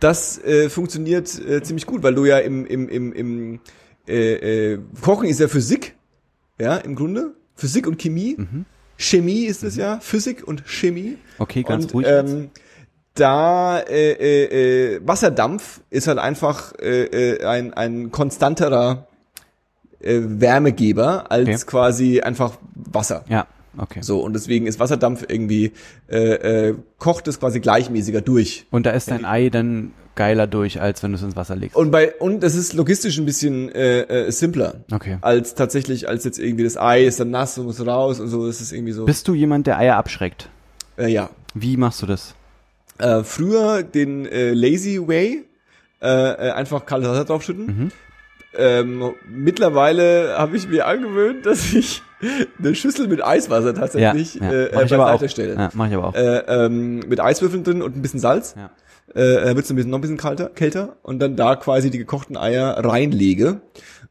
das äh, funktioniert äh, ziemlich gut, weil du ja im, im, im, im äh, äh, Kochen ist ja Physik, ja, im Grunde. Physik und Chemie. Chemie ist es ja, Physik und Chemie. Okay, ganz und, ruhig. Ähm, da äh, äh, äh, Wasserdampf ist halt einfach äh, äh, ein, ein konstanterer äh, Wärmegeber als Okay. quasi einfach Wasser. ja, okay. So, und deswegen ist Wasserdampf irgendwie, äh, äh, kocht es quasi gleichmäßiger durch. Und da ist dein Ei dann geiler durch, als wenn du es ins Wasser legst. Und bei, und es ist logistisch ein bisschen äh, äh, simpler. Okay. Als tatsächlich, als jetzt irgendwie das Ei ist dann nass und muss raus und so, das ist irgendwie so. Bist du jemand, der Eier abschreckt? äh, ja. Wie machst du das? Äh, früher den äh, Lazy Way, äh, äh, einfach kaltes Wasser draufschütten. Mhm. Ähm, mittlerweile habe ich mir angewöhnt, dass ich eine Schüssel mit Eiswasser tatsächlich ja, äh, mach äh, ich aber auch. stelle. Ja, mach ich aber auch. Äh, ähm, mit Eiswürfeln drin und ein bisschen Salz. Ja. Äh, da wird's ein bisschen, noch ein bisschen kalter, kälter und dann da quasi die gekochten Eier reinlege.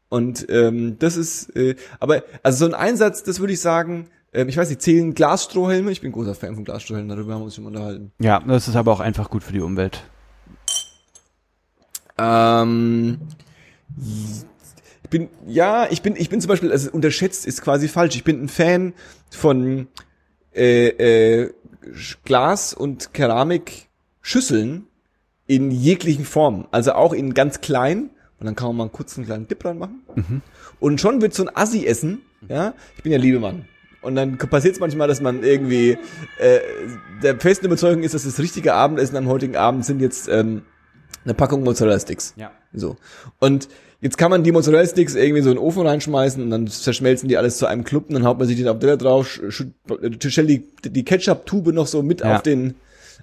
Und ähm, das ist, äh, aber also so ein Einsatz, das würde ich sagen, ähm, ich weiß nicht, zählen Glasstrohhelme? Ich bin großer Fan von Glasstrohhelmen, darüber haben wir uns schon mal unterhalten. Ja, das ist aber auch einfach gut für die Umwelt. Ähm, bin, ja, ich bin, ich bin zum Beispiel, also unterschätzt ist quasi falsch. Ich bin ein Fan von äh, äh, Glas- und Keramikschüsseln in jeglichen Formen. Also auch in ganz klein. Und dann kann man mal einen kurzen kleinen Dip dran machen. Und schon wird so ein Assi essen. Ja, ich bin ja Liebemann. Und dann passiert es manchmal, dass man irgendwie äh, der festen Überzeugung ist, dass das richtige Abendessen am heutigen Abend sind jetzt ähm, eine Packung Mozzarella Sticks. Ja. So. Und jetzt kann man die Mozzarella Sticks irgendwie so in den Ofen reinschmeißen und dann zerschmelzen die alles zu einem Klump und dann haut man sich den auf Teller drauf, stellt die, die Ketchup-Tube noch so mit Ja. auf den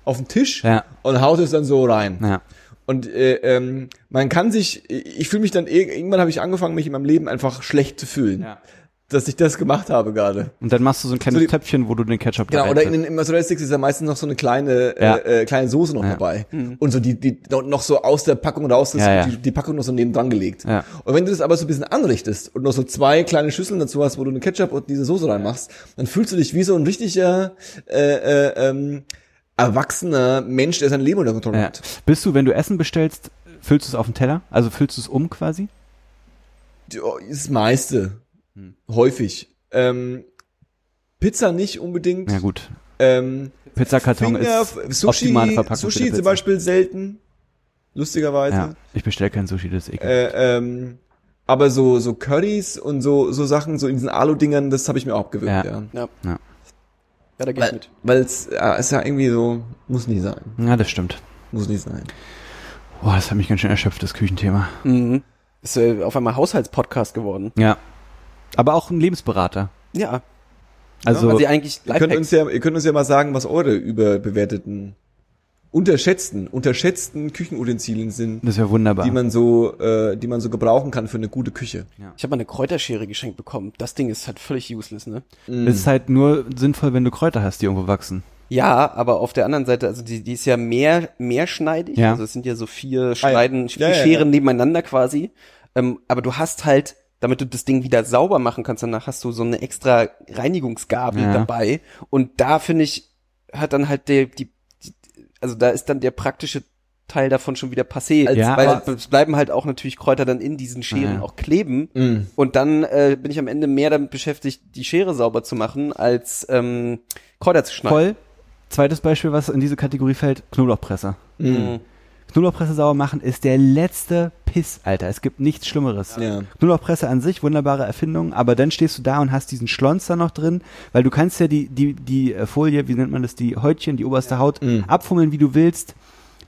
auf den Tisch Ja. und haut es dann so rein. Ja. Und äh, ähm, man kann sich, ich fühle mich dann, ir- irgendwann habe ich angefangen, mich in meinem Leben einfach schlecht zu fühlen, Ja. Dass ich das gemacht habe gerade. Und dann machst du so ein kleines So die- Töpfchen, wo du den Ketchup da Genau, oder in den Mozzarella Sticks ist ja meistens noch so eine kleine Ja. äh, äh, kleine Soße noch Ja. dabei und so die die noch so aus der Packung raus Ja, ja. Die, die Packung noch so neben dran gelegt. Ja. Und wenn du das aber so ein bisschen anrichtest und noch so zwei kleine Schüsseln dazu hast, wo du eine Ketchup und diese Soße reinmachst, dann fühlst du dich wie so ein richtiger äh, äh, ähm, erwachsener Mensch, der sein Leben unter Kontrolle Ja. hat. Bist du, wenn du Essen bestellst, füllst du es auf den Teller? Also füllst du es um quasi? Das meiste. Hm. Häufig. Ähm, Pizza nicht unbedingt. Ja gut. Ähm, Pizzakarton Finger, ist optimale Sushi, Verpackung für Sushi zum. Beispiel selten. Lustigerweise. Ja, ich bestelle kein Sushi, das ist ekelhaft. Äh, ähm, aber so, so Currys und so, so Sachen, so in diesen Alu-Dingern, das habe ich mir auch gewöhnt, Ja. ja. Ja. Ja. Ja, da gehe ich Weil, mit. weil es äh, ist ja irgendwie so, muss nie sein. Ja, das stimmt. Muss nie sein. Boah, das hat mich ganz schön erschöpft, das Küchenthema. Mhm. Ist äh, auf einmal Haushaltspodcast geworden. Ja. Aber auch ein Lebensberater. Ja. Also, weil sie eigentlich Ihr könnt, uns ja, ihr könnt uns ja mal sagen, was eure überbewerteten, unterschätzten, unterschätzten Küchenutensilien sind, das wäre wunderbar. die man so, äh, die man so gebrauchen kann für eine gute Küche. Ich habe mal eine Kräuterschere geschenkt bekommen. Das Ding ist halt völlig useless, ne? Es ist halt nur sinnvoll, wenn du Kräuter hast, die irgendwo wachsen. Ja, aber auf der anderen Seite, also die, die ist ja mehr, mehrschneidig. Ja. Also es sind ja so vier Schneiden, vier Ja, ja, ja. Scheren nebeneinander quasi. Ähm, aber du hast halt, damit du das Ding wieder sauber machen kannst, danach hast du so eine extra Reinigungsgabel Ja. dabei. Und da finde ich, hat dann halt der, die, die, also da ist dann der praktische Teil davon schon wieder passé. Ja, weil es bleiben halt auch natürlich Kräuter dann in diesen Scheren Ja. auch kleben. Mm. Und dann äh, bin ich am Ende mehr damit beschäftigt, die Schere sauber zu machen, als ähm, Kräuter zu schneiden. Voll. Zweites Beispiel, was in diese Kategorie fällt, Knoblauchpresse. Mhm. Knoblauchpresse sauber machen ist der letzte Piss, Alter. Es gibt nichts Schlimmeres. Ja. Knoblauchpresse an sich, wunderbare Erfindung, aber dann stehst du da und hast diesen Schlons da noch drin, weil du kannst ja die, die, die äh, Folie, wie nennt man das, die Häutchen, die oberste Haut, Mhm. abfummeln, wie du willst.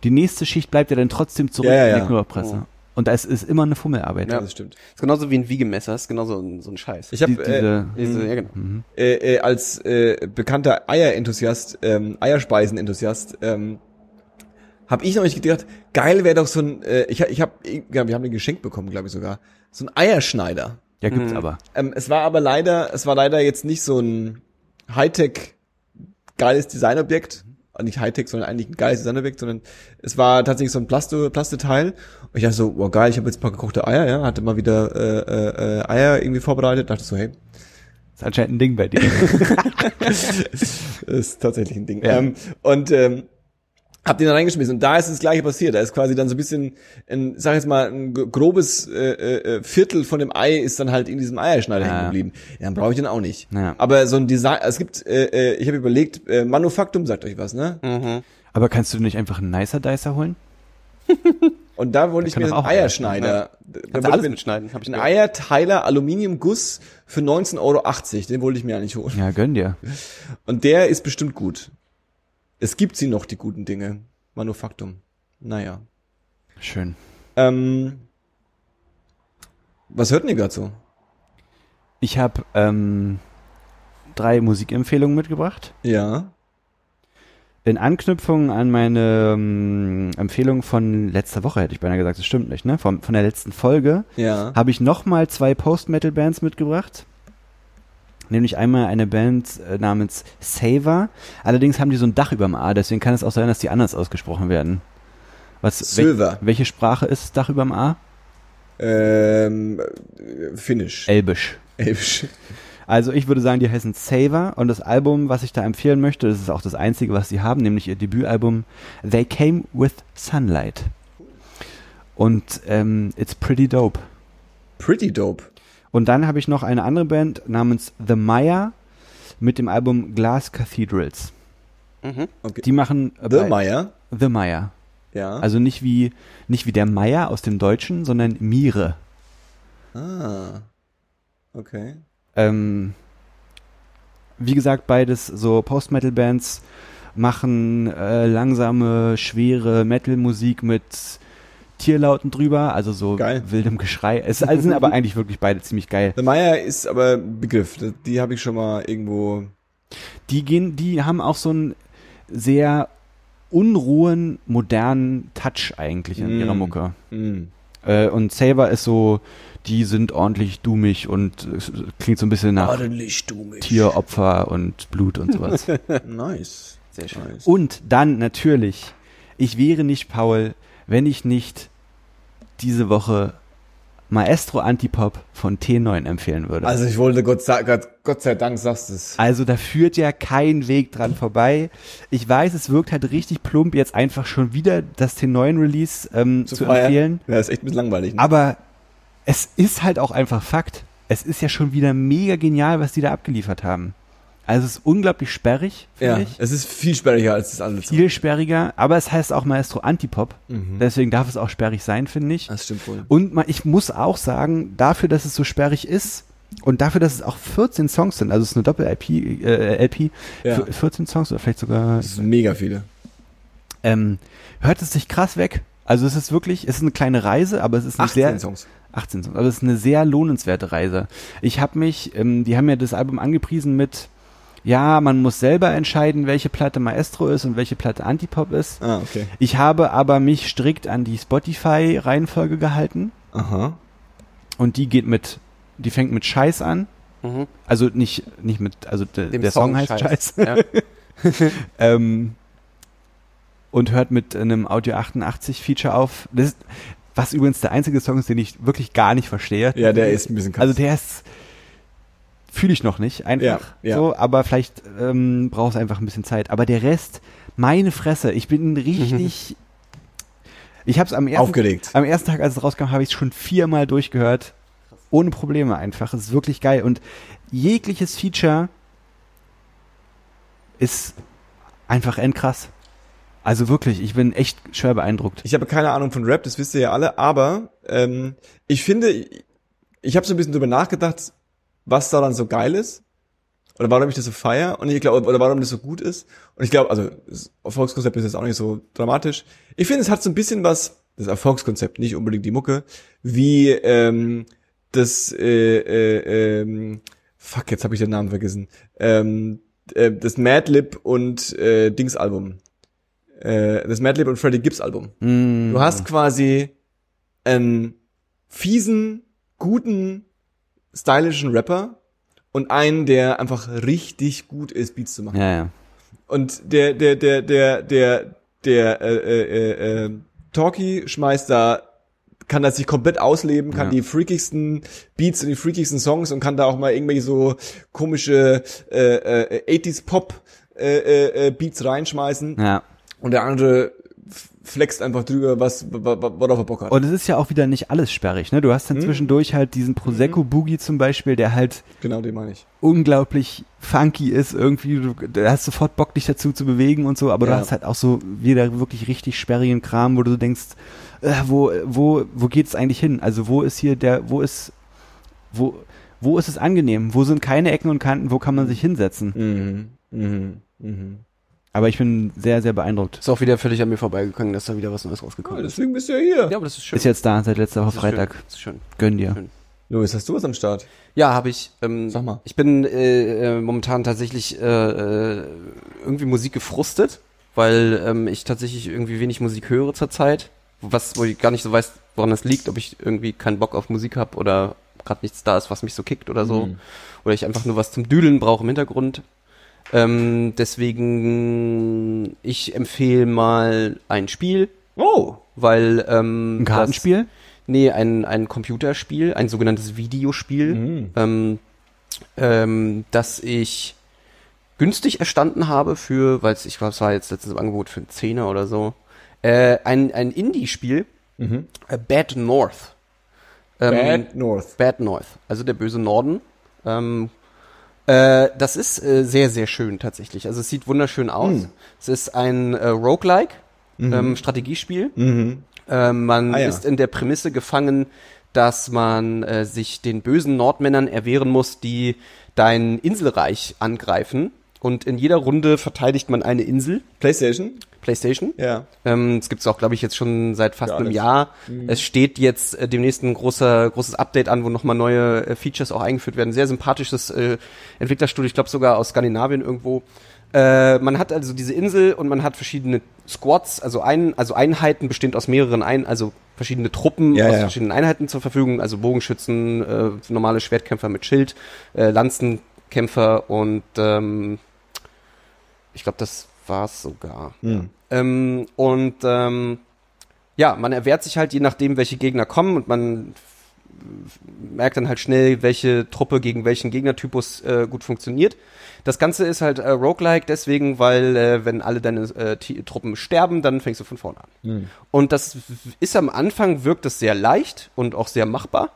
Die nächste Schicht bleibt ja dann trotzdem zurück Ja, ja, in der ja. Knoblauchpresse. Oh. Und da ist, ist immer eine Fummelarbeit. Ja, das stimmt. Ist genauso wie ein Wiegemesser, ist genauso ein, so ein Scheiß. Ich habe Die, äh, diese, Diese, ja, genau. äh, äh, als äh, bekannter Eierenthusiast, ähm, Eierspeisenenthusiast, ähm, habe ich noch nicht gedacht, geil wäre doch so ein, äh, ich, ich habe, ja, wir haben den geschenkt bekommen, glaube ich sogar, so ein Eierschneider. ja, gibt's Mhm. aber. Ähm, es war aber leider, es war leider jetzt nicht so ein Hightech geiles Designobjekt, nicht Hightech, sondern eigentlich ein geiles Designobjekt, sondern es war tatsächlich so ein Plasto, Plasteteil. Und ich dachte so, wow geil, ich habe jetzt ein paar gekochte Eier, ja, hatte mal wieder äh, äh, äh, Eier irgendwie vorbereitet, dachte so, hey, Ist anscheinend ein Ding bei dir. ist tatsächlich ein Ding. Ja. Ähm, und ähm, hab den reingeschmissen und da ist das gleiche passiert. Da ist quasi dann so ein bisschen, ein, sag jetzt mal, ein grobes äh, äh, Viertel von dem Ei ist dann halt in diesem Eierschneider Ja. hängen geblieben. Ja, dann brauche ich den auch nicht. Ja. Aber so ein Design, es gibt, äh, äh, ich habe überlegt, äh, Manufaktum sagt euch was, ne? Mhm. aber kannst du nicht einfach einen Nicer Dicer holen? Und da wollte ich mir einen auch Eierschneider, da wollte du ich alles mir mitschneiden, hab ich einen gehört. Eierteiler Aluminiumguss für 19,80 Euro, den wollte ich mir eigentlich holen. Ja, gönn dir. Und der ist bestimmt gut. Es gibt sie noch, die guten Dinge. Manufaktum. Naja. Schön. Ähm, was hört denn ihr gerade so? Ich habe ähm, drei Musikempfehlungen mitgebracht. Ja. In Anknüpfung an meine ähm, Empfehlung von letzter Woche, hätte ich beinahe gesagt, das stimmt nicht, ne? Von, von der letzten Folge, Ja. habe ich nochmal zwei Post-Metal-Bands mitgebracht. Nämlich einmal eine Band äh, namens Saver. Allerdings haben die so ein Dach überm A, deswegen kann es auch sein, dass die anders ausgesprochen werden. Was, wel- Silver. welche Sprache ist das Dach überm A? Ähm, äh, Finnish. Elbisch. Elbisch. Also ich würde sagen, die heißen Saver und das Album, was ich da empfehlen möchte, das ist auch das einzige, was sie haben, nämlich ihr Debütalbum They Came with Sunlight. Und ähm, it's pretty dope. Pretty dope. Und dann habe ich noch eine andere Band namens The Maya mit dem Album Glass Cathedrals. Mhm. Okay. Die machen äh, The Meyer. The Maya. Ja. Also nicht wie nicht wie der Meier aus dem Deutschen, sondern Mire. ah. Okay. Ähm, wie gesagt, beides so Post-Metal-Bands machen äh, langsame, schwere Metal-Musik mit Tierlauten drüber, also so Geil. wildem Geschrei. Es also sind aber eigentlich wirklich beide ziemlich geil. The Meyer ist aber ein Begriff. Die habe ich schon mal irgendwo. Die gehen, die haben auch so einen sehr unruhen, modernen Touch eigentlich in Mm. ihrer Mucke. Mm. Äh, und Saber ist so, die sind ordentlich dummig und es klingt so ein bisschen nach Ordentlich du mich. Tieropfer und Blut und sowas. Nice. Sehr schön. Nice. Und dann natürlich, ich wäre nicht Paul, wenn ich nicht diese Woche Maestro Antipop von T9 empfehlen würde. Also ich wollte Gott, sei- Gott, Gott sei Dank sagst du es. Also da führt ja kein Weg dran vorbei. Ich weiß, es wirkt halt richtig plump, jetzt einfach schon wieder das T9-Release ähm, zu, feiern. empfehlen. Ja, ist echt ein bisschen langweilig. Ne? Aber es ist halt auch einfach Fakt. Es ist ja schon wieder mega genial, was die da abgeliefert haben. Also es ist unglaublich sperrig, ja, finde ich. es ist viel sperriger als das andere. Viel sperriger, aber es heißt auch Maestro Antipop. Mhm. Deswegen darf es auch sperrig sein, finde ich. Das stimmt wohl. Und ma- ich muss auch sagen, dafür, dass es so sperrig ist und dafür, dass es auch 14 Songs sind, also es ist eine Doppel-LP, äh, LP, Ja. f- 14 Songs oder vielleicht sogar, Das sind mega viele. ähm, hört es sich krass weg. Also es ist wirklich, es ist eine kleine Reise, aber es ist eine 18 sehr, Songs. 18 Songs. Also es ist eine sehr lohnenswerte Reise. Ich habe mich, ähm, die haben ja das Album angepriesen mit, ja, man muss selber entscheiden, welche Platte Maestro ist und welche Platte Antipop ist. Ah, okay. Ich habe aber mich strikt an die Spotify-Reihenfolge gehalten Aha. und die geht mit, die fängt mit Scheiß an. Mhm. Also nicht, nicht mit, also de, Dem der Song, heißt Scheiß. Ja. ähm, und hört mit einem Audio 88 Feature auf. Das ist, was übrigens der einzige Song ist, den ich wirklich gar nicht verstehe. Ja, der ist ein bisschen krass. Also der ist fühle ich noch nicht einfach Ja, ja. so, aber vielleicht ähm, braucht es einfach ein bisschen Zeit. Aber der Rest, meine Fresse, ich bin richtig. ich habe es am ersten, Aufgeregt. am ersten Tag, als es rauskam, habe ich es schon viermal durchgehört, ohne Probleme einfach. Es ist wirklich geil und jegliches Feature ist einfach endkrass. Also wirklich, ich bin echt schwer beeindruckt. Ich habe keine Ahnung von Rap, das wisst ihr ja alle, aber ähm, ich finde, ich, ich habe so ein bisschen drüber nachgedacht, was daran so geil ist oder warum ich das so feier und ich glaube oder warum das so gut ist und ich glaube, also das Erfolgskonzept ist jetzt auch nicht so dramatisch. Ich finde, es hat so ein bisschen was, das Erfolgskonzept, nicht unbedingt die Mucke, wie ähm, das äh, äh, ähm, fuck, jetzt habe ich den Namen vergessen. Ähm, äh, das Madlib und äh, Dings Album. Äh, das Madlib und Freddie Gibbs Album. Mm. Du hast quasi einen fiesen, guten, stylischen Rapper und einen, der einfach richtig gut ist, Beats zu machen. Ja, ja. Und der, der, der, der, der, der, äh, äh, äh, Talkie schmeißt da, kann das sich komplett ausleben, kann Ja. die freakigsten Beats und die freakigsten Songs und kann da auch mal irgendwelche so komische äh, äh, 80s Pop äh, äh, äh, Beats reinschmeißen Ja. und der andere flext einfach drüber, was, wa- wa- worauf er Bock hat. Und es ist ja auch wieder nicht alles sperrig, ne? Du hast dann Hm? zwischendurch halt diesen Prosecco Boogie zum Beispiel, der halt genau, den meine ich. unglaublich funky ist irgendwie. Du, da hast sofort Bock, dich dazu zu bewegen und so, aber du Ja. hast halt auch so wieder wirklich richtig sperrigen Kram, wo du denkst, äh, wo, wo, wo geht's eigentlich hin? Also wo ist hier der, wo ist, wo, wo ist es angenehm? Wo sind keine Ecken und Kanten? Wo kann man sich hinsetzen? Mhm. Mhm. Mhm. Aber ich bin sehr, sehr beeindruckt. Ist auch wieder völlig an mir vorbeigegangen, dass da wieder was Neues rausgekommen Ja, ist. deswegen bist du ja hier. Ja, aber das ist schön. Ist jetzt da seit letzter Woche Freitag. Schön. Das ist schön. Gönn dir. Schön. Louis, hast du was am Start? Ja, habe ich. Ähm, Sag mal. Ich bin äh, äh, momentan tatsächlich äh, äh, irgendwie Musik gefrustet, weil ähm, ich tatsächlich irgendwie wenig Musik höre zurzeit. Was, wo ich gar nicht so weiß, woran das liegt, ob ich irgendwie keinen Bock auf Musik habe oder gerade nichts da ist, was mich so kickt oder so. Mhm. Oder ich einfach nur was zum Düdeln brauche im Hintergrund. Ähm, deswegen, ich empfehle mal ein Spiel, Oh. weil ähm, Ein Kartenspiel? Das, nee, ein, ein Computerspiel, ein sogenanntes Videospiel Mhm. ähm, ähm, das ich günstig erstanden habe für, weil ich glaube, es war jetzt letztens im Angebot für einen Zehner oder so, äh, ein, ein Indie-Spiel, Mhm. äh, Bad North. Ähm, Bad North. Bad North, also der böse Norden. Ähm, äh, das ist äh, sehr, sehr schön tatsächlich. Also es sieht wunderschön aus. Mhm. Es ist ein äh, Roguelike, Mhm. ähm, Strategiespiel. Mhm. Äh, man Ah, ja. ist in der Prämisse gefangen, dass man äh, sich den bösen Nordmännern erwehren muss, die dein Inselreich angreifen. Und in jeder Runde verteidigt man eine Insel, PlayStation? PlayStation. Ja. Ähm, es gibt's auch, glaube ich, jetzt schon seit fast einem. Jahr. Mhm. Es steht jetzt äh, demnächst ein großer, großes Update an, wo nochmal neue äh, Features auch eingeführt werden. Sehr sympathisches äh, Entwicklerstudio, ich glaube sogar aus Skandinavien irgendwo. Äh, man hat also diese Insel und man hat verschiedene Squads, also ein, also Einheiten bestehend aus mehreren ein, also verschiedene Truppen Ja, aus ja. verschiedenen Einheiten zur Verfügung, also Bogenschützen, äh, normale Schwertkämpfer mit Schild, äh, Lanzenkämpfer und ähm, ich glaube, das war's sogar. Mhm. Ähm, und ähm, ja, man erwehrt sich halt je nachdem, welche Gegner kommen und man merkt dann halt schnell, welche Truppe gegen welchen Gegnertypus äh, gut funktioniert. Das Ganze ist halt äh, roguelike deswegen, weil äh, wenn alle deine äh, Truppen sterben, dann fängst du von vorne an. Mhm. Und das ist am Anfang wirkt es sehr leicht und auch sehr machbar.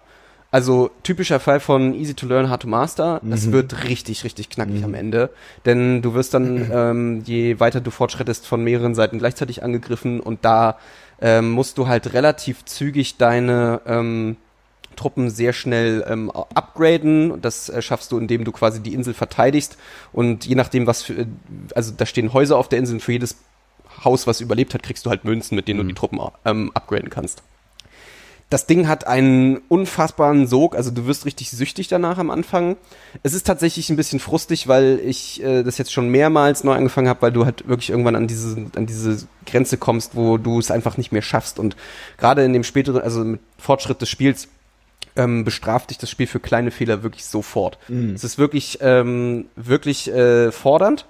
Also typischer Fall von easy to learn, hard to master. Das wird richtig, richtig knackig am Ende. Denn du wirst dann, ähm, je weiter du fortschrettest, von mehreren Seiten gleichzeitig angegriffen und da ähm, musst du halt relativ zügig deine ähm, Truppen sehr schnell ähm, upgraden. Und das äh, schaffst du, indem du quasi die Insel verteidigst. Und je nachdem, was für, also da stehen Häuser auf der Insel und für jedes Haus, was überlebt hat, kriegst du halt Münzen, mit denen du die Truppen ähm, upgraden kannst. Das Ding hat einen unfassbaren Sog, also du wirst richtig süchtig danach am Anfang. Es ist tatsächlich ein bisschen frustig, weil ich äh, das jetzt schon mehrmals neu angefangen habe, weil du halt wirklich irgendwann an diese, an diese Grenze kommst, wo du es einfach nicht mehr schaffst. Und gerade in dem späteren, also mit Fortschritt des Spiels, ähm, bestraft dich das Spiel für kleine Fehler wirklich sofort. Es ist wirklich, ähm, wirklich äh, fordernd.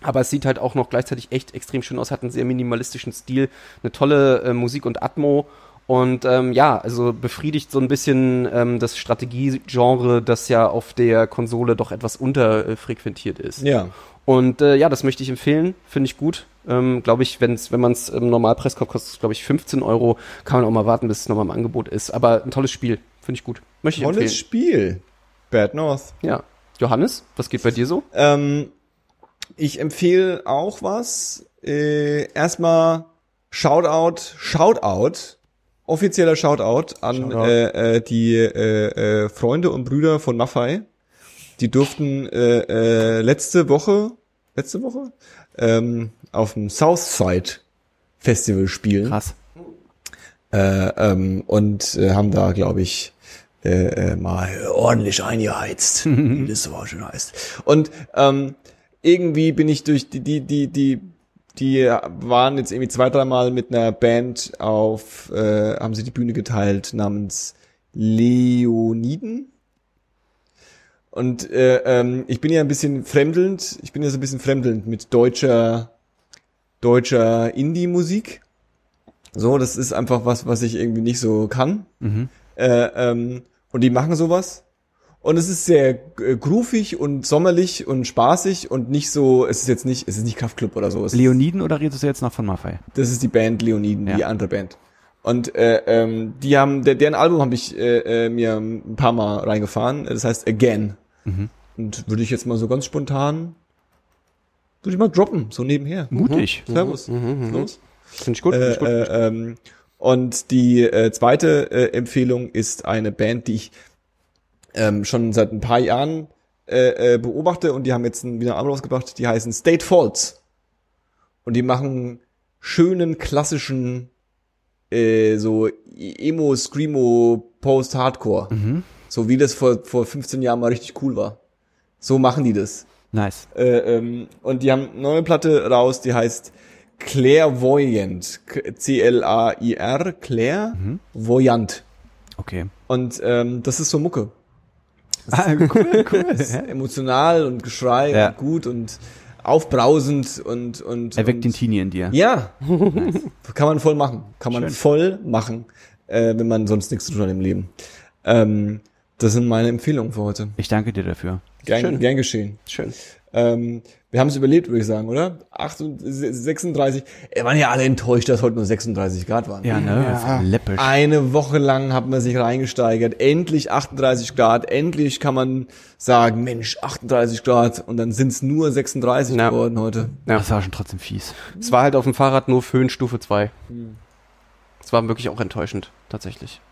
Aber es sieht halt auch noch gleichzeitig echt extrem schön aus, hat einen sehr minimalistischen Stil, eine tolle äh, Musik und Atmo. Und ähm, ja, also befriedigt so ein bisschen ähm, das Strategiegenre, das ja auf der Konsole doch etwas unterfrequentiert ist. Ja. Und äh, ja, das möchte ich empfehlen, finde ich gut. Ähm, glaube ich, wenn's, wenn man es im Normalpreis kauft, kostet es, glaube ich, 15 Euro. Kann man auch mal warten, bis es nochmal im Angebot ist. Aber ein tolles Spiel, finde ich gut. Möchte ich Tolles empfehlen. Spiel. Bad North. Ja. Johannes, was geht bei dir so? Ähm, ich empfehle auch was. Äh, erstmal Shoutout, Shoutout, offizieller Shoutout an Shoutout. Äh, äh, die äh, äh, Freunde und Brüder von Maffei. Die durften äh, äh, letzte Woche, letzte Woche, ähm, auf dem Southside Festival spielen. Krass. Äh, ähm, und äh, haben da, glaube ich, äh, äh, mal ordentlich eingeheizt, wie das so schön heißt. Und ähm, irgendwie bin ich durch die, die, die, die, die waren jetzt irgendwie zwei, dreimal mit einer Band auf, äh, haben sie die Bühne geteilt namens Leoniden. Und äh, ähm, ich bin ja ein bisschen fremdelnd, ich bin ja so ein bisschen fremdelnd mit deutscher, deutscher Indie-Musik. So, das ist einfach was, was ich irgendwie nicht so kann. Äh, ähm, und die machen sowas. Und es ist sehr äh, groovig und sommerlich und spaßig und nicht so, es ist jetzt nicht, es ist nicht Kraftclub oder so. Es ist, Leoniden oder redest du jetzt noch von Maffei? das ist die Band Leoniden, die Ja. andere Band. Und äh, ähm, die haben, der, deren Album habe ich äh, äh, mir ein paar Mal reingefahren. Das heißt Again. Und würde ich jetzt mal so ganz spontan, würde ich mal droppen, so nebenher. Mutig. Servus. Los. Finde ich gut. Find ich gut. äh, ähm, und die äh, zweite äh, Empfehlung ist eine Band, die ich ähm, schon seit ein paar Jahren äh, äh, beobachte und die haben jetzt wieder ein Album rausgebracht, die heißen State Faults. Und die machen schönen, klassischen, äh, so Emo, Screamo, Post-Hardcore. So wie das vor, vor 15 Jahren mal richtig cool war. So machen die das. Nice. Äh, ähm, und die haben eine neue Platte raus, die heißt Clairvoyant. C-L-A-I-R, Claire, Voyant. Okay. Und ähm, das ist so Mucke. Ah, cool, cool. Emotional und Geschrei Ja. und gut und aufbrausend und und Er weckt und, den Teenie in dir. Ja, kann man voll machen. Kann man Schön. voll machen, äh, wenn man sonst nichts zu tun hat im Leben. Ähm, das sind meine Empfehlungen für heute. Ich danke dir dafür. Gern, Schön. gern geschehen. Schön. Ähm, wir haben es überlebt, würde ich sagen, oder? 38, 36. Wir waren ja alle enttäuscht, dass heute nur 36 Grad waren. Ja, ne? Läppisch. Eine Woche lang hat man sich reingesteigert. Endlich 38 Grad. Endlich kann man sagen, Mensch, 38 Grad. Und dann sind es nur 36 Ja. geworden heute. Ja. Das war schon trotzdem fies. Es war halt auf dem Fahrrad nur Föhnstufe 2. Es war wirklich auch enttäuschend, tatsächlich.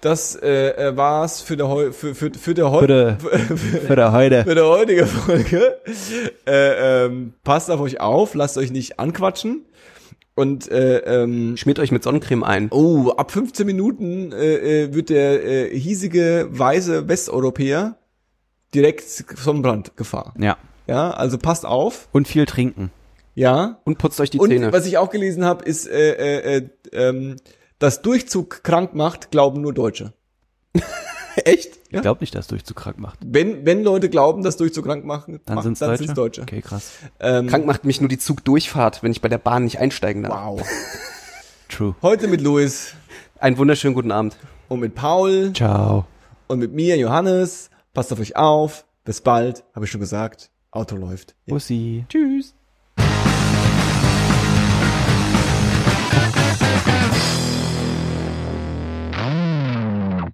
Das äh, äh, war's für der heu für, für, für der Für heute der, für der heute. für der heutige Folge. Äh, ähm, passt auf euch auf, lasst euch nicht anquatschen. Und äh, ähm, Schmiert euch mit Sonnencreme ein. Oh, ab 15 Minuten äh, äh, wird der äh, hiesige weiße Westeuropäer direkt Sonnenbrand Gefahr. Ja. Ja, also passt auf. Und viel trinken. Ja. Und putzt euch die Und Zähne. was ich auch gelesen habe, ist, äh, äh, äh, ähm, dass Durchzug krank macht, glauben nur Deutsche. Echt? Ich glaube nicht, dass Durchzug krank macht. Wenn, wenn Leute glauben, dass Durchzug krank machen, Dann macht, sind's dann Deutsche. sind's Deutsche. Okay, krass. Ähm, Krank macht mich nur die Zugdurchfahrt, wenn ich bei der Bahn nicht einsteigen darf. Wow. True. Heute mit Luis Einen wunderschönen guten Abend. und mit Paul Ciao. und mit mir, Johannes. Passt auf euch auf. Bis bald, habe ich schon gesagt. Auto läuft. Bussi. Tschüss.